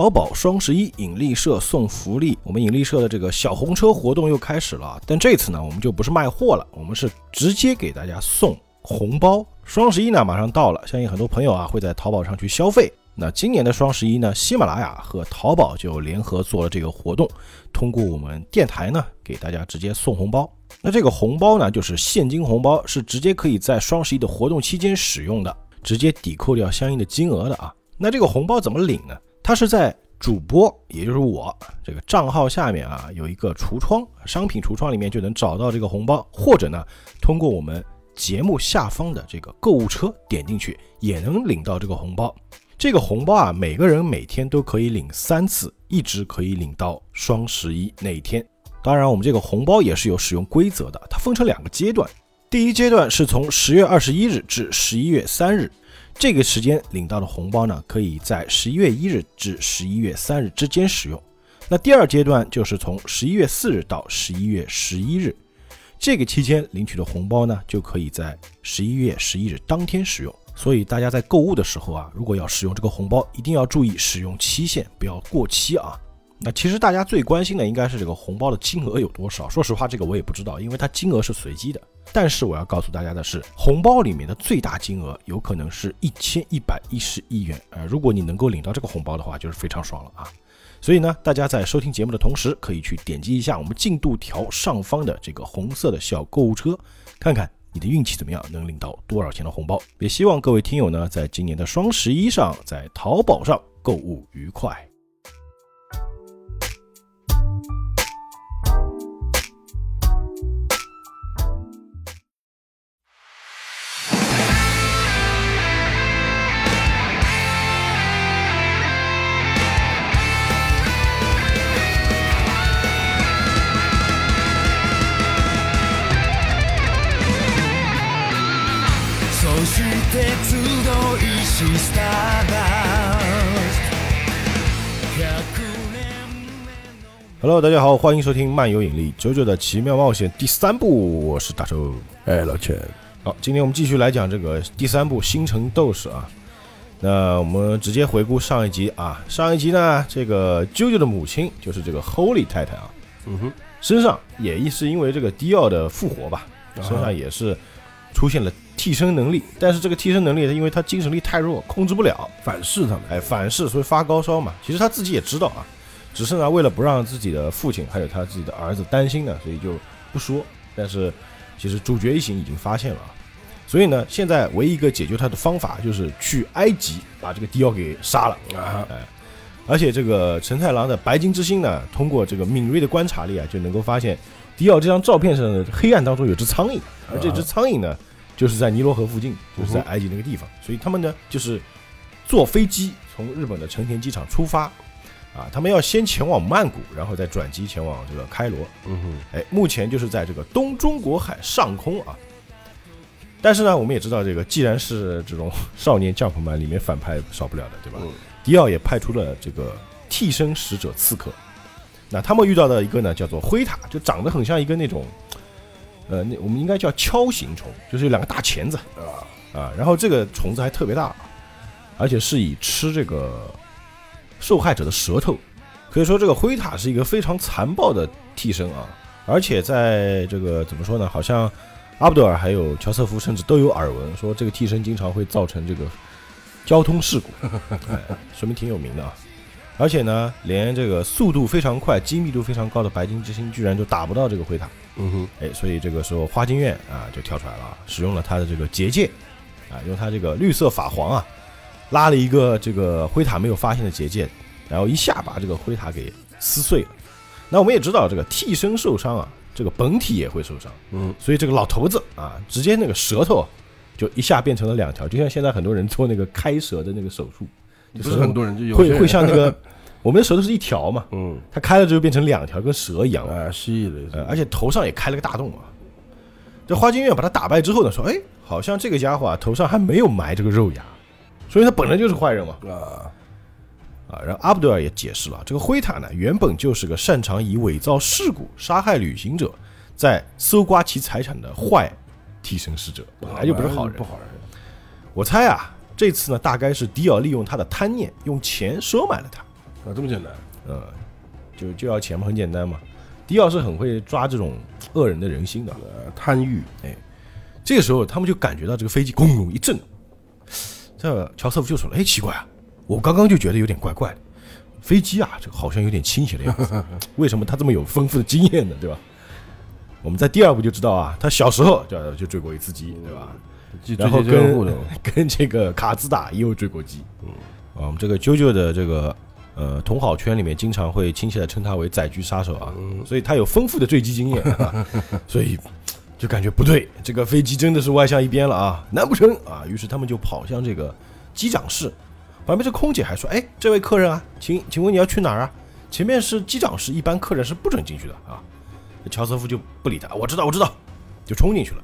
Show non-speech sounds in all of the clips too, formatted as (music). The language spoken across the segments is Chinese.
淘宝双十一引力社送福利，我们引力社的这个小红车活动又开始了。但这次呢，我们就不是卖货了，我们是直接给大家送红包。双十一呢马上到了，相信很多朋友啊会在淘宝上去消费。那今年的双十一呢，喜马拉雅和淘宝就联合做了这个活动，通过我们电台呢给大家直接送红包。那这个红包呢就是现金红包，是直接可以在双十一的活动期间使用的，直接抵扣掉相应的金额的啊。那这个红包怎么领呢？它是在主播，也就是我这个账号下面啊，有一个橱窗，商品橱窗里面就能找到这个红包，或者呢，通过我们节目下方的这个购物车点进去，也能领到这个红包。这个红包啊，每个人每天都可以领三次，一直可以领到双十一那一天。当然，我们这个红包也是有使用规则的，它分成两个阶段，第一阶段是从十月二十一日至十一月三日。这个时间领到的红包呢，可以在十一月一日至十一月三日之间使用。那第二阶段就是从十一月四日到十一月十一日，这个期间领取的红包呢，就可以在十一月十一日当天使用。所以大家在购物的时候啊，如果要使用这个红包，一定要注意使用期限，不要过期啊。那其实大家最关心的应该是这个红包的金额有多少。说实话，这个我也不知道，因为它金额是随机的。但是我要告诉大家的是，红包里面的最大金额有可能是一千一百一十亿元。呃，如果你能够领到这个红包的话，就是非常爽了啊。所以呢，大家在收听节目的同时，可以去点击一下我们进度条上方的这个红色的小购物车，看看你的运气怎么样，能领到多少钱的红包。也希望各位听友呢，在今年的双十一上，在淘宝上购物愉快。Hello，大家好，欢迎收听漫游引力九九的奇妙冒险第三部，我是大周，哎，老钱，好，今天我们继续来讲这个第三部《星辰斗士》啊。那我们直接回顾上一集啊，上一集呢，这个啾啾的母亲就是这个 Holy 太太啊，嗯哼，身上也是因为这个迪奥的复活吧，身上也是出现了替身能力，但是这个替身能力，因为他精神力太弱，控制不了，反噬他们，哎，反噬，所以发高烧嘛。其实他自己也知道啊。只是呢，为了不让自己的父亲还有他自己的儿子担心呢，所以就不说。但是，其实主角一行已经发现了，所以呢，现在唯一一个解决他的方法就是去埃及把这个迪奥给杀了啊！哎，而且这个陈太郎的白金之心呢，通过这个敏锐的观察力啊，就能够发现迪奥这张照片上的黑暗当中有只苍蝇，而这只苍蝇呢，就是在尼罗河附近，就是在埃及那个地方。所以他们呢，就是坐飞机从日本的成田机场出发。啊，他们要先前往曼谷，然后再转机前往这个开罗。嗯哼，哎，目前就是在这个东中国海上空啊。但是呢，我们也知道，这个既然是这种少年将朋们里面反派少不了的，对吧？迪奥也派出了这个替身使者刺客。那他们遇到的一个呢，叫做灰塔，就长得很像一个那种，呃，那我们应该叫锹形虫，就是有两个大钳子啊啊。然后这个虫子还特别大，而且是以吃这个。受害者的舌头，可以说这个灰塔是一个非常残暴的替身啊！而且在这个怎么说呢？好像阿布德尔还有乔瑟夫甚至都有耳闻，说这个替身经常会造成这个交通事故，说明挺有名的啊！而且呢，连这个速度非常快、精密度非常高的白金之星，居然就打不到这个灰塔。嗯哼，哎，所以这个时候花京院啊就跳出来了，使用了他的这个结界啊，用他这个绿色法皇啊。拉了一个这个灰塔没有发现的结界，然后一下把这个灰塔给撕碎了。那我们也知道，这个替身受伤啊，这个本体也会受伤。嗯，所以这个老头子啊，直接那个舌头就一下变成了两条，就像现在很多人做那个开舌的那个手术，就是很多人就有会会像那个 (laughs) 我们的舌头是一条嘛，嗯，它开了之后变成两条，跟蛇一样啊，蜥蜴的，而且头上也开了个大洞啊。这花京院把他打败之后呢，说，哎，好像这个家伙啊，头上还没有埋这个肉芽。所以他本来就是坏人嘛，啊啊！然后阿布德尔也解释了，这个灰塔呢，原本就是个擅长以伪造事故、杀害旅行者，在搜刮其财产的坏替身使者，本来就不是好人。不好人。我猜啊，这次呢，大概是迪奥利用他的贪念，用钱收买了他。啊，这么简单？嗯，就就要钱嘛，很简单嘛。迪奥是很会抓这种恶人的人心的，呃，贪欲，哎这个时候他们就感觉到这个飞机轰隆一震，这乔瑟夫就说了：“哎，奇怪啊，我刚刚就觉得有点怪怪的，飞机啊，这个好像有点倾斜的样子，(laughs) 为什么他这么有丰富的经验呢？对吧？”我们在第二部就知道啊，他小时候就就追过一次机，对吧？然后跟 (laughs) 跟这个卡兹达也有追过机，嗯，啊，我们这个啾啾的这个呃同好圈里面经常会亲切的称他为载具杀手啊，所以他有丰富的坠机经验，啊，所以就感觉不对，这个飞机真的是歪向一边了啊，难不成啊？于是他们就跑向这个机长室，旁边这空姐还说：“哎，这位客人啊，请请问你要去哪儿啊？前面是机长室，一般客人是不准进去的啊。”乔瑟夫就不理他，我知道，我知道，就冲进去了。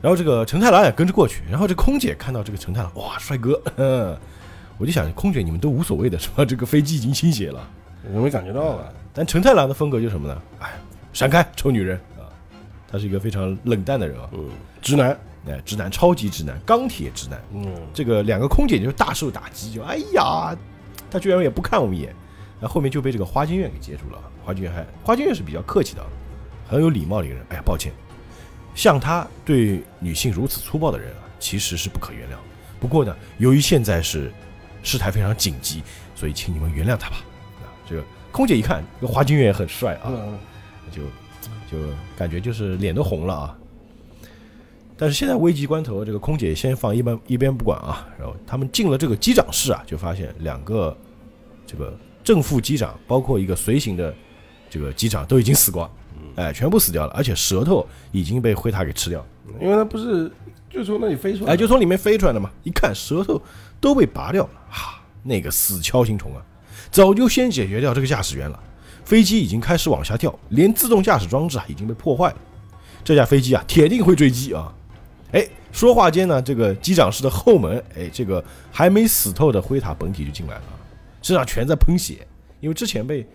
然后这个陈太郎也跟着过去。然后这空姐看到这个陈太郎，哇，帅哥！(laughs) 我就想，空姐你们都无所谓的是吧？这个飞机已经倾斜了，我没感觉到啊。但陈太郎的风格就是什么呢？哎，闪开，臭女人啊！他是一个非常冷淡的人啊，嗯，直男，哎，直男，超级直男，钢铁直男。嗯，这个两个空姐就大受打击，就哎呀，他居然也不看我们一眼。然后后面就被这个花金院给接住了。花金院还，花金院是比较客气的。很有礼貌的一个人，哎呀，抱歉，像他对女性如此粗暴的人啊，其实是不可原谅。不过呢，由于现在是事态非常紧急，所以请你们原谅他吧。啊，这个空姐一看，这个花金院也很帅啊，就就感觉就是脸都红了啊。但是现在危急关头，这个空姐先放一边一边不管啊，然后他们进了这个机长室啊，就发现两个这个正副机长，包括一个随行的这个机长都已经死光。哎，全部死掉了，而且舌头已经被灰塔给吃掉，因为它不是就从那里飞出来，哎，就从里面飞出来的嘛。一看舌头都被拔掉了，哈，那个死锹形虫啊，早就先解决掉这个驾驶员了。飞机已经开始往下掉，连自动驾驶装置啊已经被破坏了。这架飞机啊，铁定会坠机啊！哎，说话间呢，这个机长室的后门，哎，这个还没死透的灰塔本体就进来了，身上全在喷血，因为之前被。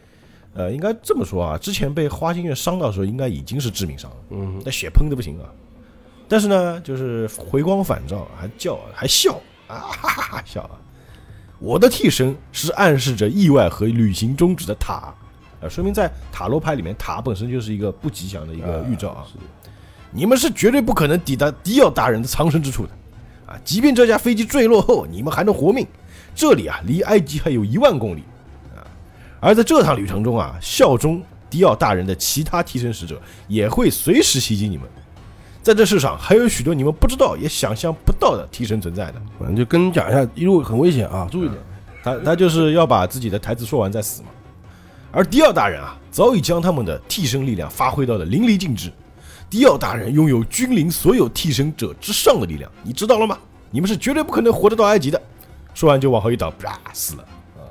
呃，应该这么说啊，之前被花心月伤到的时候，应该已经是致命伤了。嗯，那血喷的不行啊。但是呢，就是回光返照，还叫还笑啊，哈哈哈笑啊。我的替身是暗示着意外和旅行终止的塔，啊，说明在塔罗牌里面，塔本身就是一个不吉祥的一个预兆啊。你们是绝对不可能抵达迪奥大人的藏身之处的，啊，即便这架飞机坠落后，你们还能活命，这里啊，离埃及还有一万公里啊。而在这趟旅程中啊，效忠迪奥大人的其他替身使者也会随时袭击你们。在这世上还有许多你们不知道也想象不到的替身存在的。反正就跟你讲一下，一路很危险啊，注意点。他他就是要把自己的台词说完再死嘛。而迪奥大人啊，早已将他们的替身力量发挥到了淋漓尽致。迪奥大人拥有君临所有替身者之上的力量，你知道了吗？你们是绝对不可能活得到埃及的。说完就往后一倒，啪死了。啊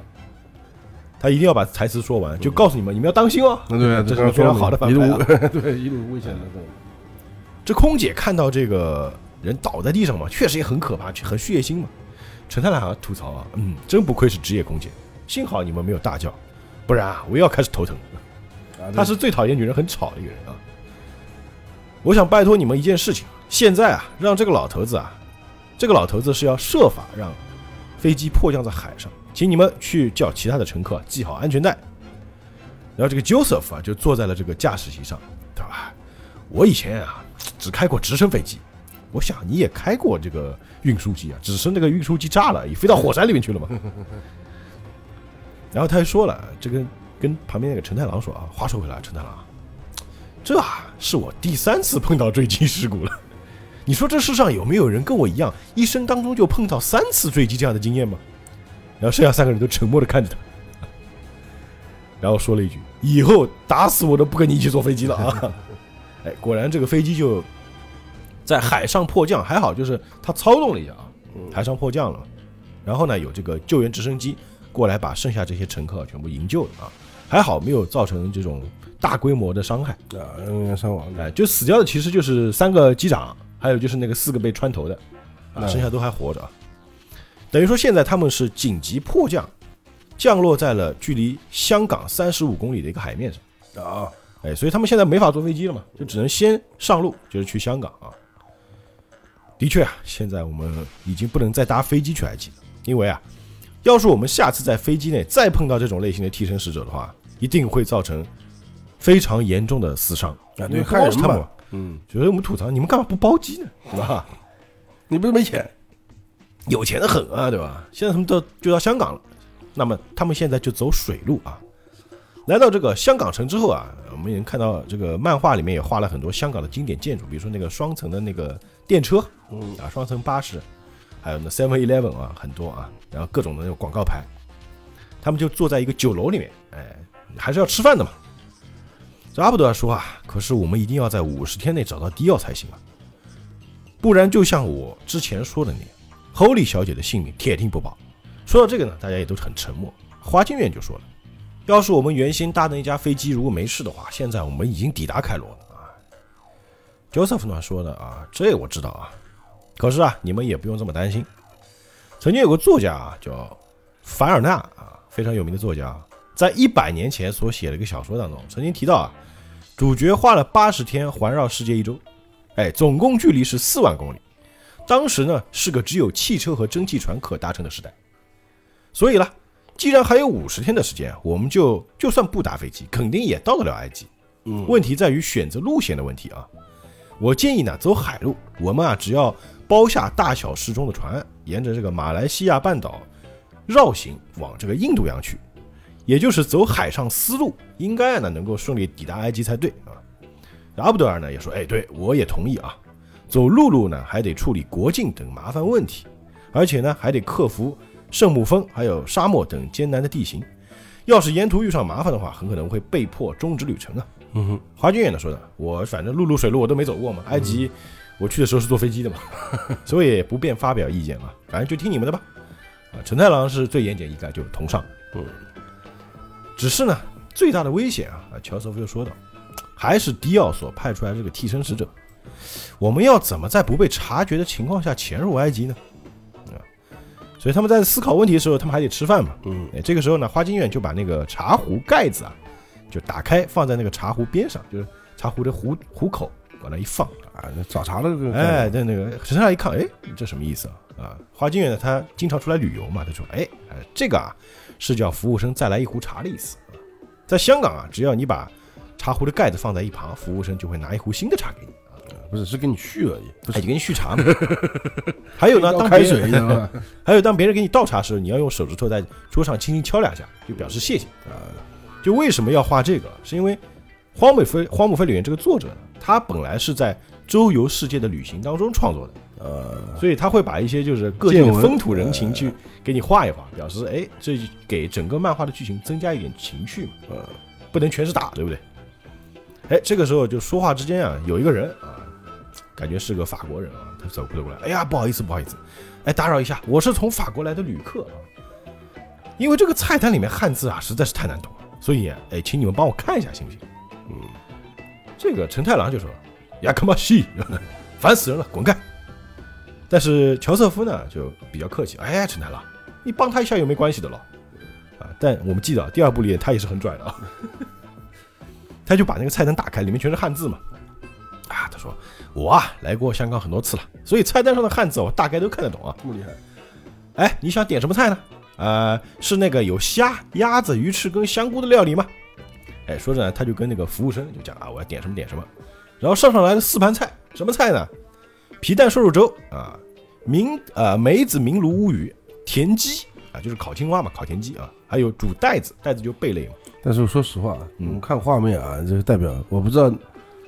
他一定要把台词说完，就告诉你们，你们要当心哦。对，这是非常好的反派。对，一路危险的。这空姐看到这个人倒在地上嘛，确实也很可怕，很血腥嘛。陈太郎吐槽啊，嗯，真不愧是职业空姐，幸好你们没有大叫，不然啊，我又要开始头疼。他是最讨厌女人很吵的一个人啊。我想拜托你们一件事情，现在啊，让这个老头子啊，这个老头子是要设法让飞机迫降在海上。请你们去叫其他的乘客系好安全带。然后这个 Joseph 啊，就坐在了这个驾驶席上，对吧？我以前啊，只开过直升飞机，我想你也开过这个运输机啊，只是那个运输机炸了，也飞到火山里面去了嘛。然后他还说了，这个跟旁边那个陈太郎说啊，话说回来，陈太郎，这是我第三次碰到坠机事故了。你说这世上有没有人跟我一样，一生当中就碰到三次坠机这样的经验吗？然后剩下三个人都沉默的看着他，然后说了一句：“以后打死我都不跟你一起坐飞机了啊！” (laughs) 哎，果然这个飞机就在海上迫降，还好就是他操纵了一下啊，海上迫降了。然后呢，有这个救援直升机过来把剩下这些乘客全部营救了啊，还好没有造成这种大规模的伤害啊，人员伤亡。哎，就死掉的其实就是三个机长，还有就是那个四个被穿头的啊，剩下都还活着。等于说，现在他们是紧急迫降，降落在了距离香港三十五公里的一个海面上啊，哎，所以他们现在没法坐飞机了嘛，就只能先上路，就是去香港啊。的确啊，现在我们已经不能再搭飞机去埃及了，因为啊，要是我们下次在飞机内再碰到这种类型的替身使者的话，一定会造成非常严重的死伤。啊，对，因为不光是他们害人嘛，，嗯，觉得我们吐槽你们干嘛不包机呢？是 (laughs) 吧？你不是没钱，有钱的很啊，对吧？现在他们都就到香港了，那么他们现在就走水路啊。来到这个香港城之后啊，我们也能看到这个漫画里面也画了很多香港的经典建筑，比如说那个双层的那个电车，嗯啊，双层巴士，还有那 Seven Eleven 啊，很多啊，然后各种的那种广告牌，他们就坐在一个酒楼里面，哎，还是要吃饭的嘛。这阿布德说啊，可是我们一定要在五十天内找到迪奥才行啊，不然就像我之前说的那样，Holy 小姐的性命铁定不保。说到这个呢，大家也都很沉默。花金院就说了，要是我们原先搭的那架飞机如果没事的话，现在我们已经抵达开罗了啊。Joseph 呢说的啊，这我知道啊，可是啊，你们也不用这么担心。曾经有个作家啊，叫凡尔纳啊，非常有名的作家，在一百年前所写的一个小说当中，曾经提到啊，主角花了八十天环绕世界一周，哎，总共距离是四万公里。当时呢是个只有汽车和蒸汽船可搭乘的时代，所以呢，既然还有五十天的时间，我们就就算不搭飞机，肯定也到得了埃及。嗯，问题在于选择路线的问题啊。我建议呢走海路，我们啊只要包下大小适中的船，沿着这个马来西亚半岛绕行往这个印度洋去，也就是走海上丝路，应该呢能够顺利抵达埃及才对啊。阿卜德尔呢也说，哎，对我也同意啊。走陆路呢还得处理国境等麻烦问题，而且呢还得克服圣母峰还有沙漠等艰难的地形。要是沿途遇上麻烦的话，很可能会被迫终止旅程啊。嗯哼，华军也呢说的，我反正陆路水路我都没走过嘛，埃及我去的时候是坐飞机的嘛，(laughs) 所以也不便发表意见了，反正就听你们的吧。啊，陈太郎是最言简意赅，就同上。嗯，只是呢，最大的危险啊，啊，乔瑟夫又说道，还是迪奥所派出来这个替身使者。我们要怎么在不被察觉的情况下潜入埃及呢？啊，所以他们在思考问题的时候，他们还得吃饭嘛。嗯，哎，这个时候呢，花京院就把那个茶壶盖子啊，就打开放在那个茶壶边上，就是茶壶的壶壶口往那一放。啊，那早茶的这个，哎，，对，那个陈太郎一看，哎，这什么意思啊？啊，花京院呢，他经常出来旅游嘛，他说，哎，哎，这个啊是叫服务生再来一壶茶的意思。啊在香港啊，只要你把茶壶的盖子放在一旁，服务生就会拿一壶新的茶给你啊，不是是给你续而已，不是给你续茶嘛。(laughs) 还有呢，当开当别人水？(laughs) 还有，当别人给你倒茶时，你要用手指头在桌上轻轻敲两下，就表示谢谢啊。就为什么要画这个？是因为荒木飞荒木飞吕彦这个作者呢，他本来是在周游世界的旅行当中创作的，呃，所以他会把一些就是各地的风土人情去给你画一画，表示哎，这给整个漫画的剧情增加一点情趣嘛。呃，不能全是打，对不对？哎，这个时候就说话之间啊，有一个人啊，感觉是个法国人啊，他走走过来，哎呀，不好意思，不好意思，哎，打扰一下，我是从法国来的旅客啊，因为这个菜单里面汉字啊实在是太难懂了，所以哎，请你们帮我看一下行不行？嗯，这个陈太郎就说亚克马西，(laughs) 烦死人了，滚开！但是乔瑟夫呢就比较客气，哎，陈太郎，你帮他一下又没关系的了。啊，但我们记得啊第二部里他也是很拽的啊，(laughs) 他就把那个菜单打开，里面全是汉字嘛。啊，他说我啊来过香港很多次了，所以菜单上的汉字我大概都看得懂啊。这么厉害，哎，你想点什么菜呢？呃，是那个有虾、鸭子、鱼翅跟香菇的料理吗？哎，说着呢，他就跟那个服务生就讲啊，我要点什么点什么。然后上上来了四盘菜，什么菜呢？皮蛋瘦肉粥啊，明啊梅子明炉乌鱼，田鸡啊，就是烤青蛙嘛，烤田鸡啊，还有煮带子，带子就贝类嘛。但是说实话，啊我们看画面啊，这个代表我不知道，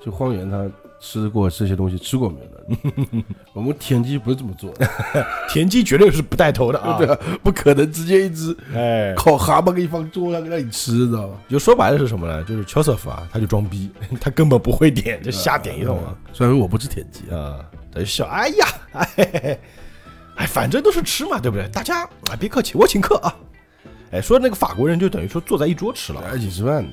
就荒原他吃过这些东西吃过没有的。(laughs) 我们田鸡不是这么做的，(laughs) 田鸡绝对是不带头的啊！(laughs) 对啊，不可能直接一只哎，烤蛤蟆给你放桌上让你吃，知道吧？就说白了是什么呢？就是 Joseph 啊，他就装逼，他根本不会点，就瞎点一通啊。虽然说我不吃田鸡啊，啊，他就笑，哎呀，哎嘿嘿，哎，反正都是吃嘛，对不对？大家啊，别客气，我请客啊。哎，说那个法国人就等于说坐在一桌吃了，一起吃饭，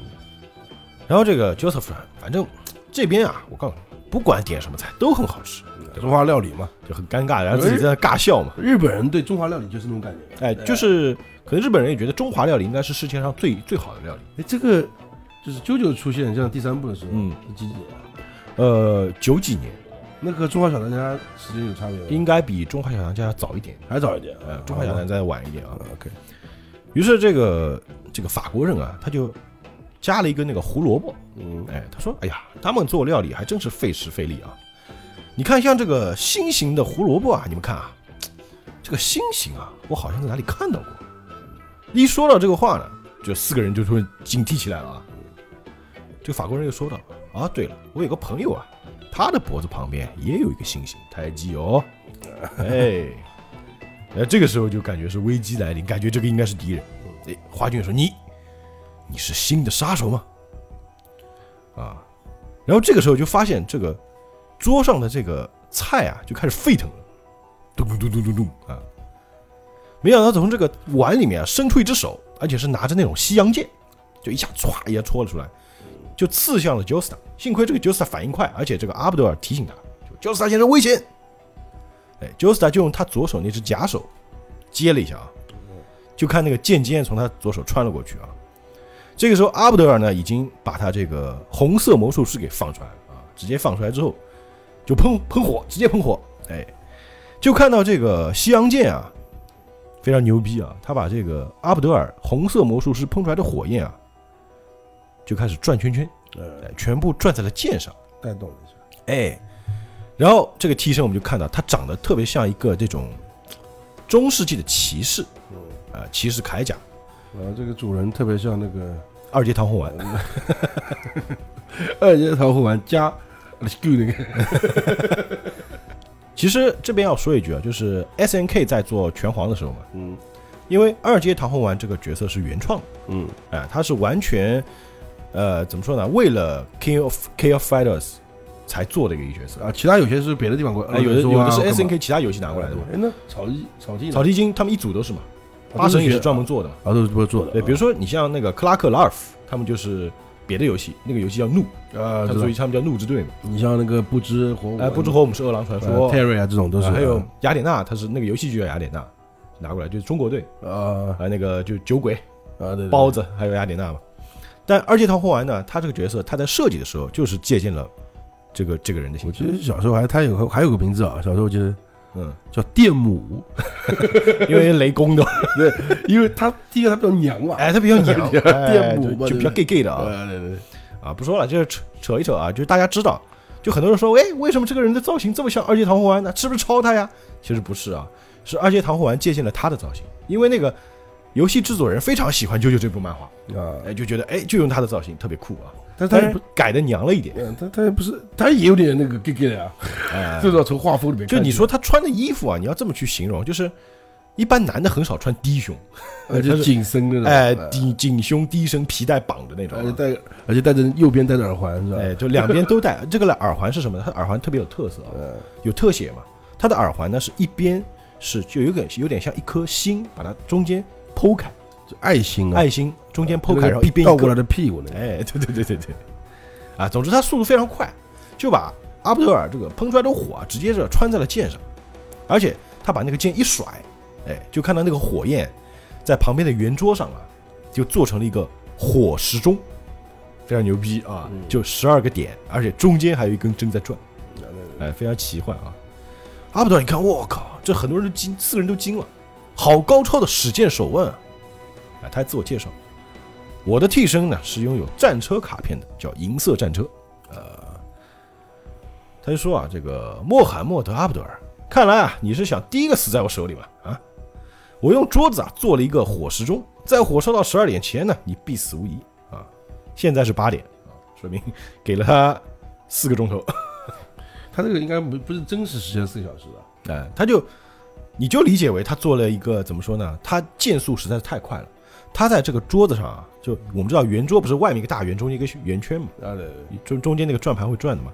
然后这个 Joseph 呢，反正这边啊，我告诉你，不管点什么菜都很好吃，中华料理嘛。就很尴尬，然后自己在那尬笑嘛。日本人对中华料理就是那种感觉。哎，就是可能日本人也觉得中华料理应该是世界上最最好的料理。哎，这个就是啾啾出现，像第三部的时候，嗯，是几几年啊？呃，九几年，那和中华小当家时间有差别吗？应该比中华小当家要早一点，还早一点。呃，中华小当家再晚一点啊。OK，于是这个这个法国人啊，他就加了一个那个胡萝卜，嗯，哎，他说，哎呀，他们做料理还真是费时费力啊。你看，像这个心形的胡萝卜啊，你们看啊，这个心形啊，我好像在哪里看到过。一说到这个话呢，就四个人就突然警惕起来了啊。这个法国人又说到，啊，对了，我有个朋友啊，他的脖子旁边也有一个星星，胎记哦。哎，哎，这个时候就感觉是危机来临，感觉这个应该是敌人。哎，华俊说：“你，你是新的杀手吗？”啊，然后这个时候就发现这个桌上的这个菜啊就开始沸腾了，咚咚咚咚咚咚啊！没想到从这个碗里面伸出一只手，而且是拿着那种西洋剑，就一下歘一下戳了出来，就刺向了 Josta。幸亏这个 Josta 反应快，而且这个阿布德尔提醒他，就 Josta 先生危险。哎，Josta 就用他左手那只假手接了一下啊，就看那个剑尖从他左手穿了过去啊。这个时候，阿布德尔呢已经把他这个红色魔术师给放出来了啊，直接放出来之后就喷喷火，直接喷火，哎，就看到这个西洋剑啊，非常牛逼啊，他把这个阿布德尔红色魔术师喷出来的火焰啊，就开始转圈圈，呃，全部转在了剑上，带动了一下。哎，然后这个替身我们就看到他长得特别像一个这种中世纪的骑士，嗯，啊，骑士铠甲，然后这个主人特别像那个二阶堂红丸。(laughs) 二阶桃红丸加 Let's go 那个，(laughs) 其实这边要说一句啊，就是 S N K 在做拳皇的时候嘛，嗯因为二阶堂红丸这个角色是原创的，嗯哎，他是完全，呃，怎么说呢？为了 King of King of Fighters 才做的一个角色。啊，其他有些是别的地方过来，哎，有的有的是 S N K K 其他游戏拿过来的嘛。哎，那草地草地草地精他们一组都是嘛，啊八神也是专门做的嘛。啊，都是不是做的。对，比如说你像那个克拉克拉尔夫，他们就是别的游戏，那个游戏叫怒，啊，他知道所以他们叫怒之队嘛。你像那个不知火舞，哎，不知火我们是饿狼传说，Terry 啊，这种都是啊还有雅典娜，他是那个游戏就叫雅典娜，拿过来就是中国队，啊还有，那个就酒鬼。啊，包子，还有雅典娜嘛。但二阶堂红丸呢，他这个角色他在设计的时候就是借鉴了这个这个人的我形象，记得小时候还他有还有个名字啊，小时候记得嗯，叫电母，因为雷公的，对因为他第一个他比较娘嘛，哎，他比较娘，(laughs) 哎电母嘛就就比较 gay gay 的啊对对对，啊，不说了，就是扯扯一扯啊，就是大家知道，就很多人说，哎，为什么这个人的造型这么像二阶堂红丸呢？是不是抄他呀？其实不是啊，是二阶堂红丸借鉴了他的造型，因为那个游戏制作人非常喜欢《啾啾》这部漫画，啊，哎，就觉得哎，就用他的造型特别酷啊，但他也不，改的娘了一点，嗯他他也不是，他也有点那个 gay gay 的啊，哎，(laughs) 至少从画风里面看起来，就你说他穿的衣服啊，你要这么去形容，就是一般男的很少穿低胸，(laughs) 而且紧身的那种，哎，呃低紧胸低身皮带绑的那种啊，而且戴而且戴着右边戴着耳环是吧？哎，就两边都戴。(laughs) 这个耳环是什么呢？它耳环特别有特色有特写嘛。它的耳环呢是一边是就有点有点像一颗心，把它中间剖开，就爱心啊，爱心中间剖开，然后一边。倒过来的屁股那个，哎，对对对对对，啊，总之他速度非常快，就把阿布德尔这个喷出来的火啊，直接是穿在了剑上，而且他把那个剑一甩，哎，就看到那个火焰在旁边的圆桌上啊，就做成了一个火时钟，非常牛逼啊嗯，就十二个点，而且中间还有一根针在转，哎，非常奇幻啊。阿布德尔，你看，我靠，这很多人都惊，四个人都惊了，好高超的使剑手腕啊！哎，他还自我介绍，我的替身呢是拥有战车卡片的，叫银色战车。呃，他就说啊，这个穆罕默德阿布德尔，看来啊你是想第一个死在我手里吧？啊，我用桌子啊做了一个火时钟，在火烧到十二点前呢，你必死无疑啊。现在是八点啊，说明给了他四个钟头。(laughs) 他这个应该不不是真实时间四个小时的，哎，他就你就理解为他做了一个怎么说呢？他剑速实在是太快了。他在这个桌子上啊，就我们知道圆桌不是外面一个大圆，中间一个圆圈嘛，啊对中中间那个转盘会转的嘛。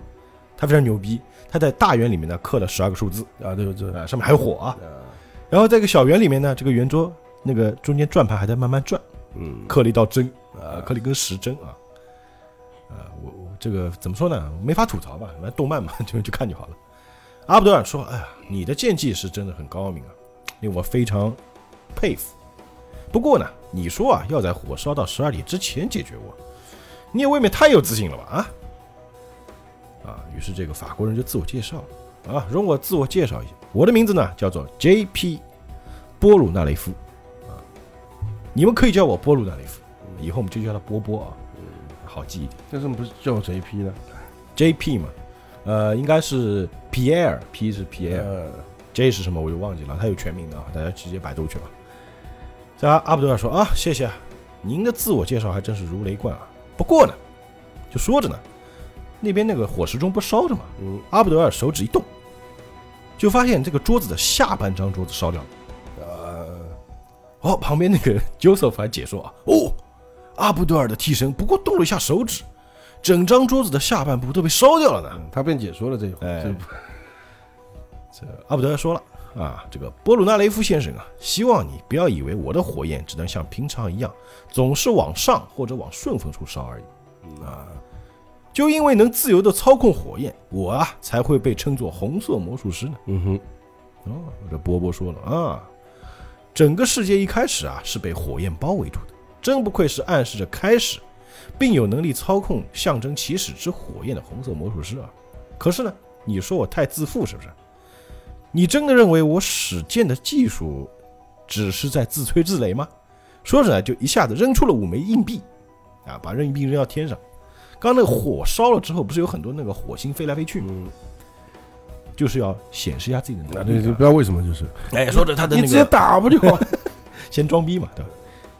他非常牛逼，他在大圆里面呢刻了十二个数字，啊对这啊，上面还有火啊。啊然后在一个小圆里面呢，这个圆桌那个中间转盘还在慢慢转，嗯刻了一道针啊，啊刻了一根时针啊。啊，我我这个怎么说呢？没法吐槽吧，反正动漫嘛，(laughs) 就就看就好了。阿布德尔说：“哎呀，你的剑技是真的很高明啊，令我非常佩服。不过呢，你说啊，要在火烧到十二点之前解决我，你也未免太有自信了吧？啊啊，于是这个法国人就自我介绍了啊，容我自我介绍一下，我的名字呢叫做 J.P. 波鲁纳雷夫啊，你们可以叫我波鲁纳雷夫，以后我们就叫他波波啊，好记一点。为什么不是叫 JP 呢？J.P. 嘛，呃，应该是 Pierre，P 是 Pierre，J 呃，是什么我就忘记了，他有全名的啊，大家直接百度去吧。这阿布德尔说啊，谢谢啊，您的自我介绍还真是如雷贯耳。不过呢，就说着呢，那边那个火石钟不烧着吗，嗯，阿布德尔手指一动，就发现这个桌子的下半张桌子烧掉了。呃，哦，旁边那个 Joseph 还解说啊，哦，阿布德尔的替身不过动了一下手指，整张桌子的下半部都被烧掉了呢。他便解说了这一哎这这阿布德尔说了啊，这个波鲁纳雷夫先生啊，希望你不要以为我的火焰只能像平常一样，总是往上或者往顺风处烧而已啊。就因为能自由的操控火焰，我啊才会被称作红色魔术师呢。嗯哼，哦，这波波说了啊，整个世界一开始啊是被火焰包围住的，真不愧是暗示着开始，并有能力操控象征起始之火焰的红色魔术师啊。可是呢，你说我太自负是不是？你真的认为我使剑的技术只是在自吹自擂吗？说着呢，就一下子扔出了五枚硬币，啊，把硬币扔到天上。刚那个火烧了之后，不是有很多那个火星飞来飞去吗？嗯，就是要显示一下自己的能力啊。这这不知道为什么就是，哎，说着他的你直接打不就好？(laughs) 先装逼嘛，对吧？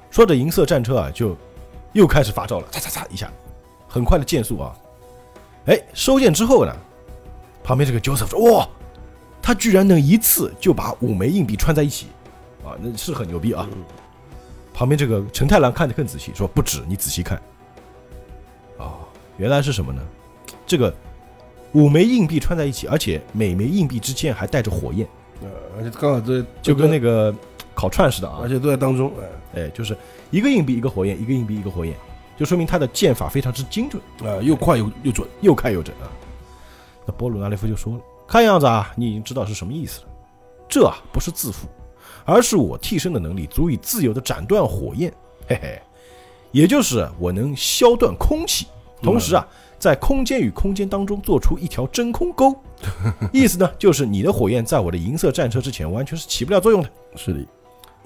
说着银色战车啊，就又开始发招了，嚓嚓嚓一下，很快的剑速啊。哎，收剑之后呢，旁边这个 Joseph 说：“哇，他居然能一次就把五枚硬币串在一起，啊，那是很牛逼啊。”旁边这个陈太郎看得更仔细，说：“不止，你仔细看。”哦，原来是什么呢？这个五枚硬币串在一起，而且每枚硬币之间还带着火焰，呃而且刚好在就跟那个烤串似的啊而。且都在当中，哎，哎，就是一个硬币一个火焰，一个硬币一个火焰，就说明他的剑法非常之精准，啊，又快又又准，又快又准啊。那波鲁纳雷夫就说了：“看样子啊，你已经知道是什么意思了。这啊不是自负，而是我替身的能力足以自由的斩断火焰，嘿嘿，也就是我能削断空气，同时啊，在空间与空间当中做出一条真空沟。意思呢，就是你的火焰在我的银色战车之前完全是起不了作用的。”是的，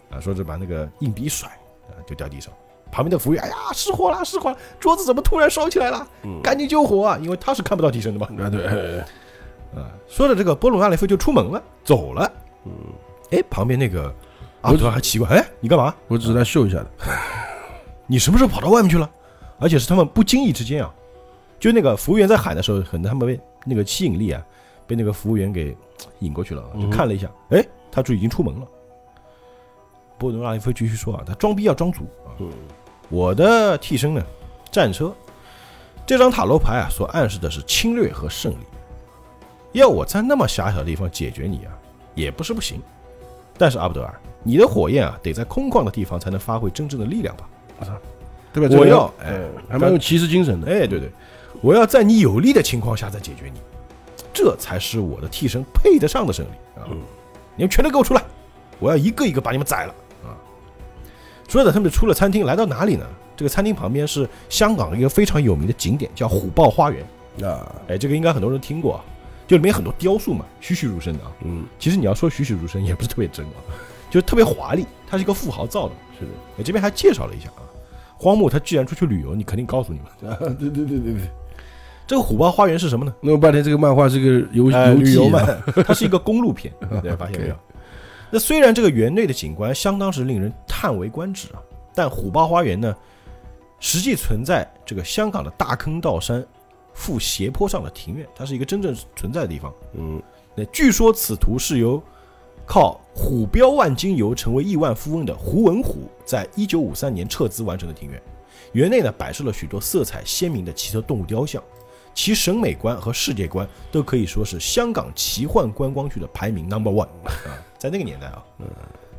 啊，说着把那个硬币一甩，啊，就掉地上。旁边的服务员，哎呀，失火了，失火了，桌子怎么突然烧起来了？嗯赶紧救火啊！因为他是看不到替身的嘛。啊对，啊，说着这个波鲁纳雷夫就出门了，走了。嗯，哎，旁边那个阿卜杜尔还奇怪，哎，你干嘛？我只是来秀一下的，(laughs) 你什么时候跑到外面去了？而且是他们不经意之间啊，就那个服务员在喊的时候，可能他们被那个吸引力啊，被那个服务员给引过去了，就看了一下，哎，他就已经出门了。波鲁纳雷夫继续说啊，他装逼要装足啊。嗯，我的替身呢，战车这张塔罗牌啊，所暗示的是侵略和胜利。要我在那么狭小的地方解决你啊，也不是不行。但是阿布德尔，你的火焰啊，得在空旷的地方才能发挥真正的力量吧？对吧？我要哎，还蛮有骑士精神的，哎，对对，我要在你有利的情况下再解决你，这才是我的替身配得上的胜利啊！嗯你们全都给我出来，我要一个一个把你们宰了啊！说着，他们出了餐厅，来到哪里呢？这个餐厅旁边是香港一个非常有名的景点，叫虎豹花园。啊，哎，这个应该很多人听过啊，就里面很多雕塑嘛，栩栩如生的啊。嗯，其实你要说栩栩如生，也不是特别真啊，就是特别华丽。它是一个富豪造的。是的，哎，这边还介绍了一下啊，荒木他既然出去旅游，你肯定告诉你们，(laughs) 啊，对对对对对，这个虎豹花园是什么呢？弄了半天这个漫画是个游呃，游记它是一个公路片，(laughs) 大家，发现没有？那虽然这个园内的景观相当是令人叹为观止啊，但虎豹花园呢，实际存在这个香港的大坑道山附斜坡上的庭院，它是一个真正存在的地方。嗯，那据说此图是由靠虎标万金油成为亿万富翁的胡文虎在一九五三年撤资完成的庭院。园内呢摆设了许多色彩鲜明的奇特动物雕像，其审美观和世界观都可以说是香港奇幻观光区的排名 number one (laughs) 啊，在那个年代啊，嗯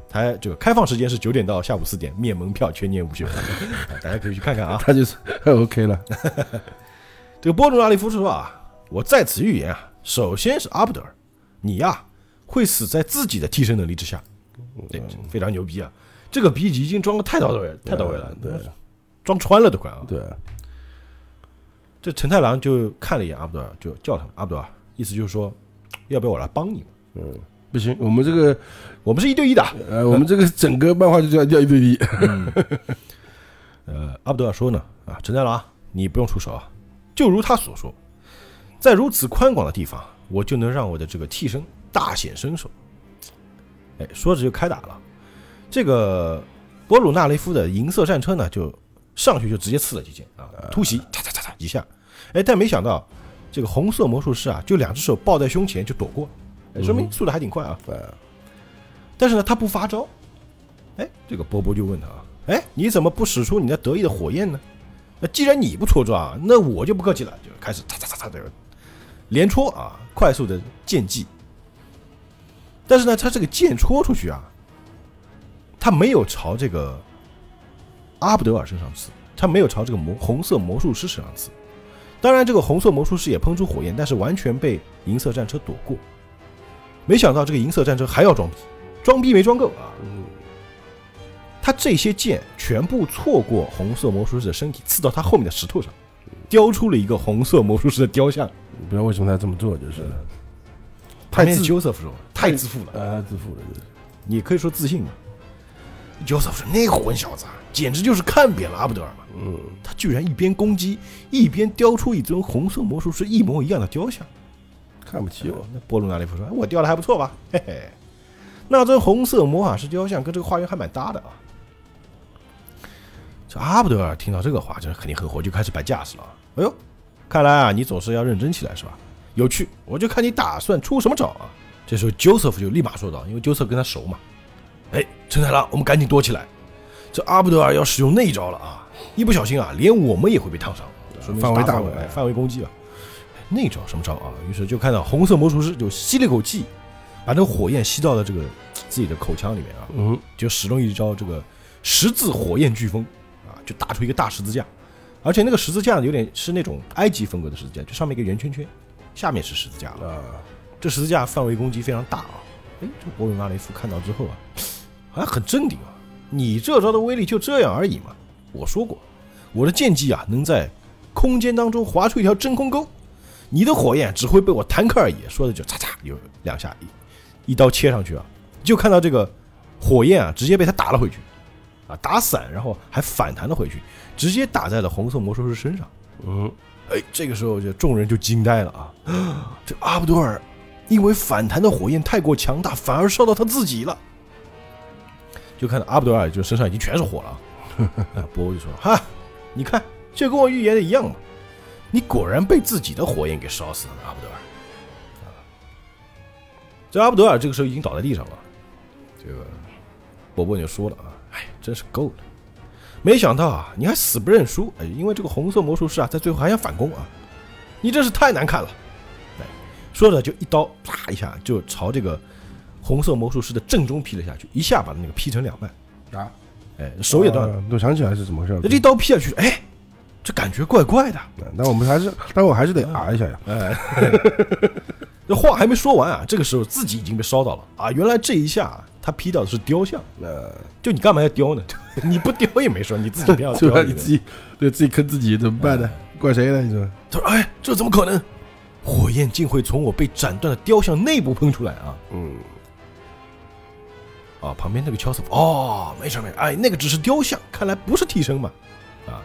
它这个开放时间是九点到下午四点，免门票，全年无休，(laughs) 啊大家可以去看看啊。他就是 OK 了，(laughs) 这个波鲁纳利夫说啊，我在此预言啊，首先是阿布德尔，你呀、会死在自己的替身能力之下，对，非常牛逼啊！这个逼已经装的太到位，太到位了，对装穿了都快啊！对，这陈太郎就看了一眼阿布德尔，就叫他阿布德尔，意思就是说，要不要我来帮你？嗯，不行，我们这个我们是一对一的。呃，我们这个整个漫画就叫叫一对一。(laughs) 呃，阿布德尔说呢，啊，陈太郎，你不用出手啊，就如他所说，在如此宽广的地方，我就能让我的这个替身大显身手。哎，说着就开打了。这个波鲁纳雷夫的银色战车呢，就上去就直接刺了几剑啊，突袭，嚓嚓嚓嚓一下。哎，但没想到这个红色魔术师啊，就两只手抱在胸前就躲过，哎说明速度还挺快啊。但是呢，他不发招。哎，这个波波就问他啊，哎，你怎么不使出你那得意的火焰呢？那既然你不戳抓，那我就不客气了，就开始嚓嚓嚓嚓的连戳啊，快速的剑技。但是呢，他这个剑戳出去啊，他没有朝这个阿布德尔身上刺，他没有朝这个魔红色魔术师身上刺。当然，这个红色魔术师也喷出火焰，但是完全被银色战车躲过。没想到这个银色战车还要装逼，装逼没装够啊！他这些剑全部错过红色魔术师的身体，刺到他后面的石头上，雕出了一个红色魔术师的雕像。不知道为什么他这么做，就是太自自 Joseph 说太自负了，啊，自负了，就是你可以说自信嘛。Joseph 说那混小子啊，简直就是看扁了阿布德尔嘛。嗯，他居然一边攻击，一边雕出一尊红色魔术师一模一样的雕像。看不起我。那波鲁纳利夫说：“哎我雕的还不错吧？嘿嘿，那尊红色魔法师雕像跟这个花园还蛮搭的啊。”这阿布德尔听到这个话，这肯定很火，就开始摆架势了。哎呦，看来啊，你总是要认真起来是吧？有趣，我就看你打算出什么招啊！这时候 Joseph 就立马说道，因为 Joseph 跟他熟嘛。哎，陈太郎，我们赶紧躲起来。这阿布德尔要使用那一招了啊！一不小心啊，连我们也会被烫伤，说明范围大了范围哎范围攻击啊。那招什么招啊？于是就看到红色魔术师就吸了一口气，把这个火焰吸到了这个自己的口腔里面啊，嗯，就使用一招这个十字火焰飓风啊，就打出一个大十字架，而且那个十字架有点是那种埃及风格的十字架，就上面一个圆圈圈，下面是十字架了。啊，这十字架范围攻击非常大啊！哎，这个博鲁纳雷夫看到之后啊，(sniffs) 好像很镇定啊。你这招的威力就这样而已嘛。我说过，我的剑技啊，能在空间当中划出一条真空沟，你的火焰只会被我弹开而已。说的就嚓嚓有两下，一一刀切上去啊，就看到这个火焰啊，直接被他打了回去，啊，打散，然后还反弹了回去，直接打在了红色魔术师身上。嗯，哎，这个时候就众人就惊呆了啊！这阿布多尔因为反弹的火焰太过强大，反而烧到他自己了。就看到阿布多尔就身上已经全是火了啊！啊 (laughs) 波就说：“哈，你看，这跟我预言的一样嘛！你果然被自己的火焰给烧死了，阿布多尔。”啊，这阿布德尔这个时候已经倒在地上了。这个波波就说了啊：“哎，真是够了！没想到啊，你还死不认输！哎，因为这个红色魔术师啊，在最后还想反攻啊！你真是太难看了！”哎，说着就一刀啪一下就朝这个红色魔术师的正中劈了下去，一下把那个劈成两半。啊，哎，手也断了。啊我想起来是怎么回事这一刀劈下去，哎，这感觉怪怪的。那我们还是，但我还是得啊一下呀。哎，(laughs) 这话还没说完啊，这个时候自己已经被烧到了啊！原来这一下他劈到的是雕像，呃，就你干嘛要雕呢？(laughs) 你不雕也没事，你自己不要？雕。你自己对自己坑自己怎么办呢？怪谁呢？你说？他说：“哎，这怎么可能？火焰竟会从我被斩断的雕像内部喷出来啊！”嗯，啊，旁边那个乔斯夫，哦，没事没事，哎，那个只是雕像，看来不是替身嘛，啊，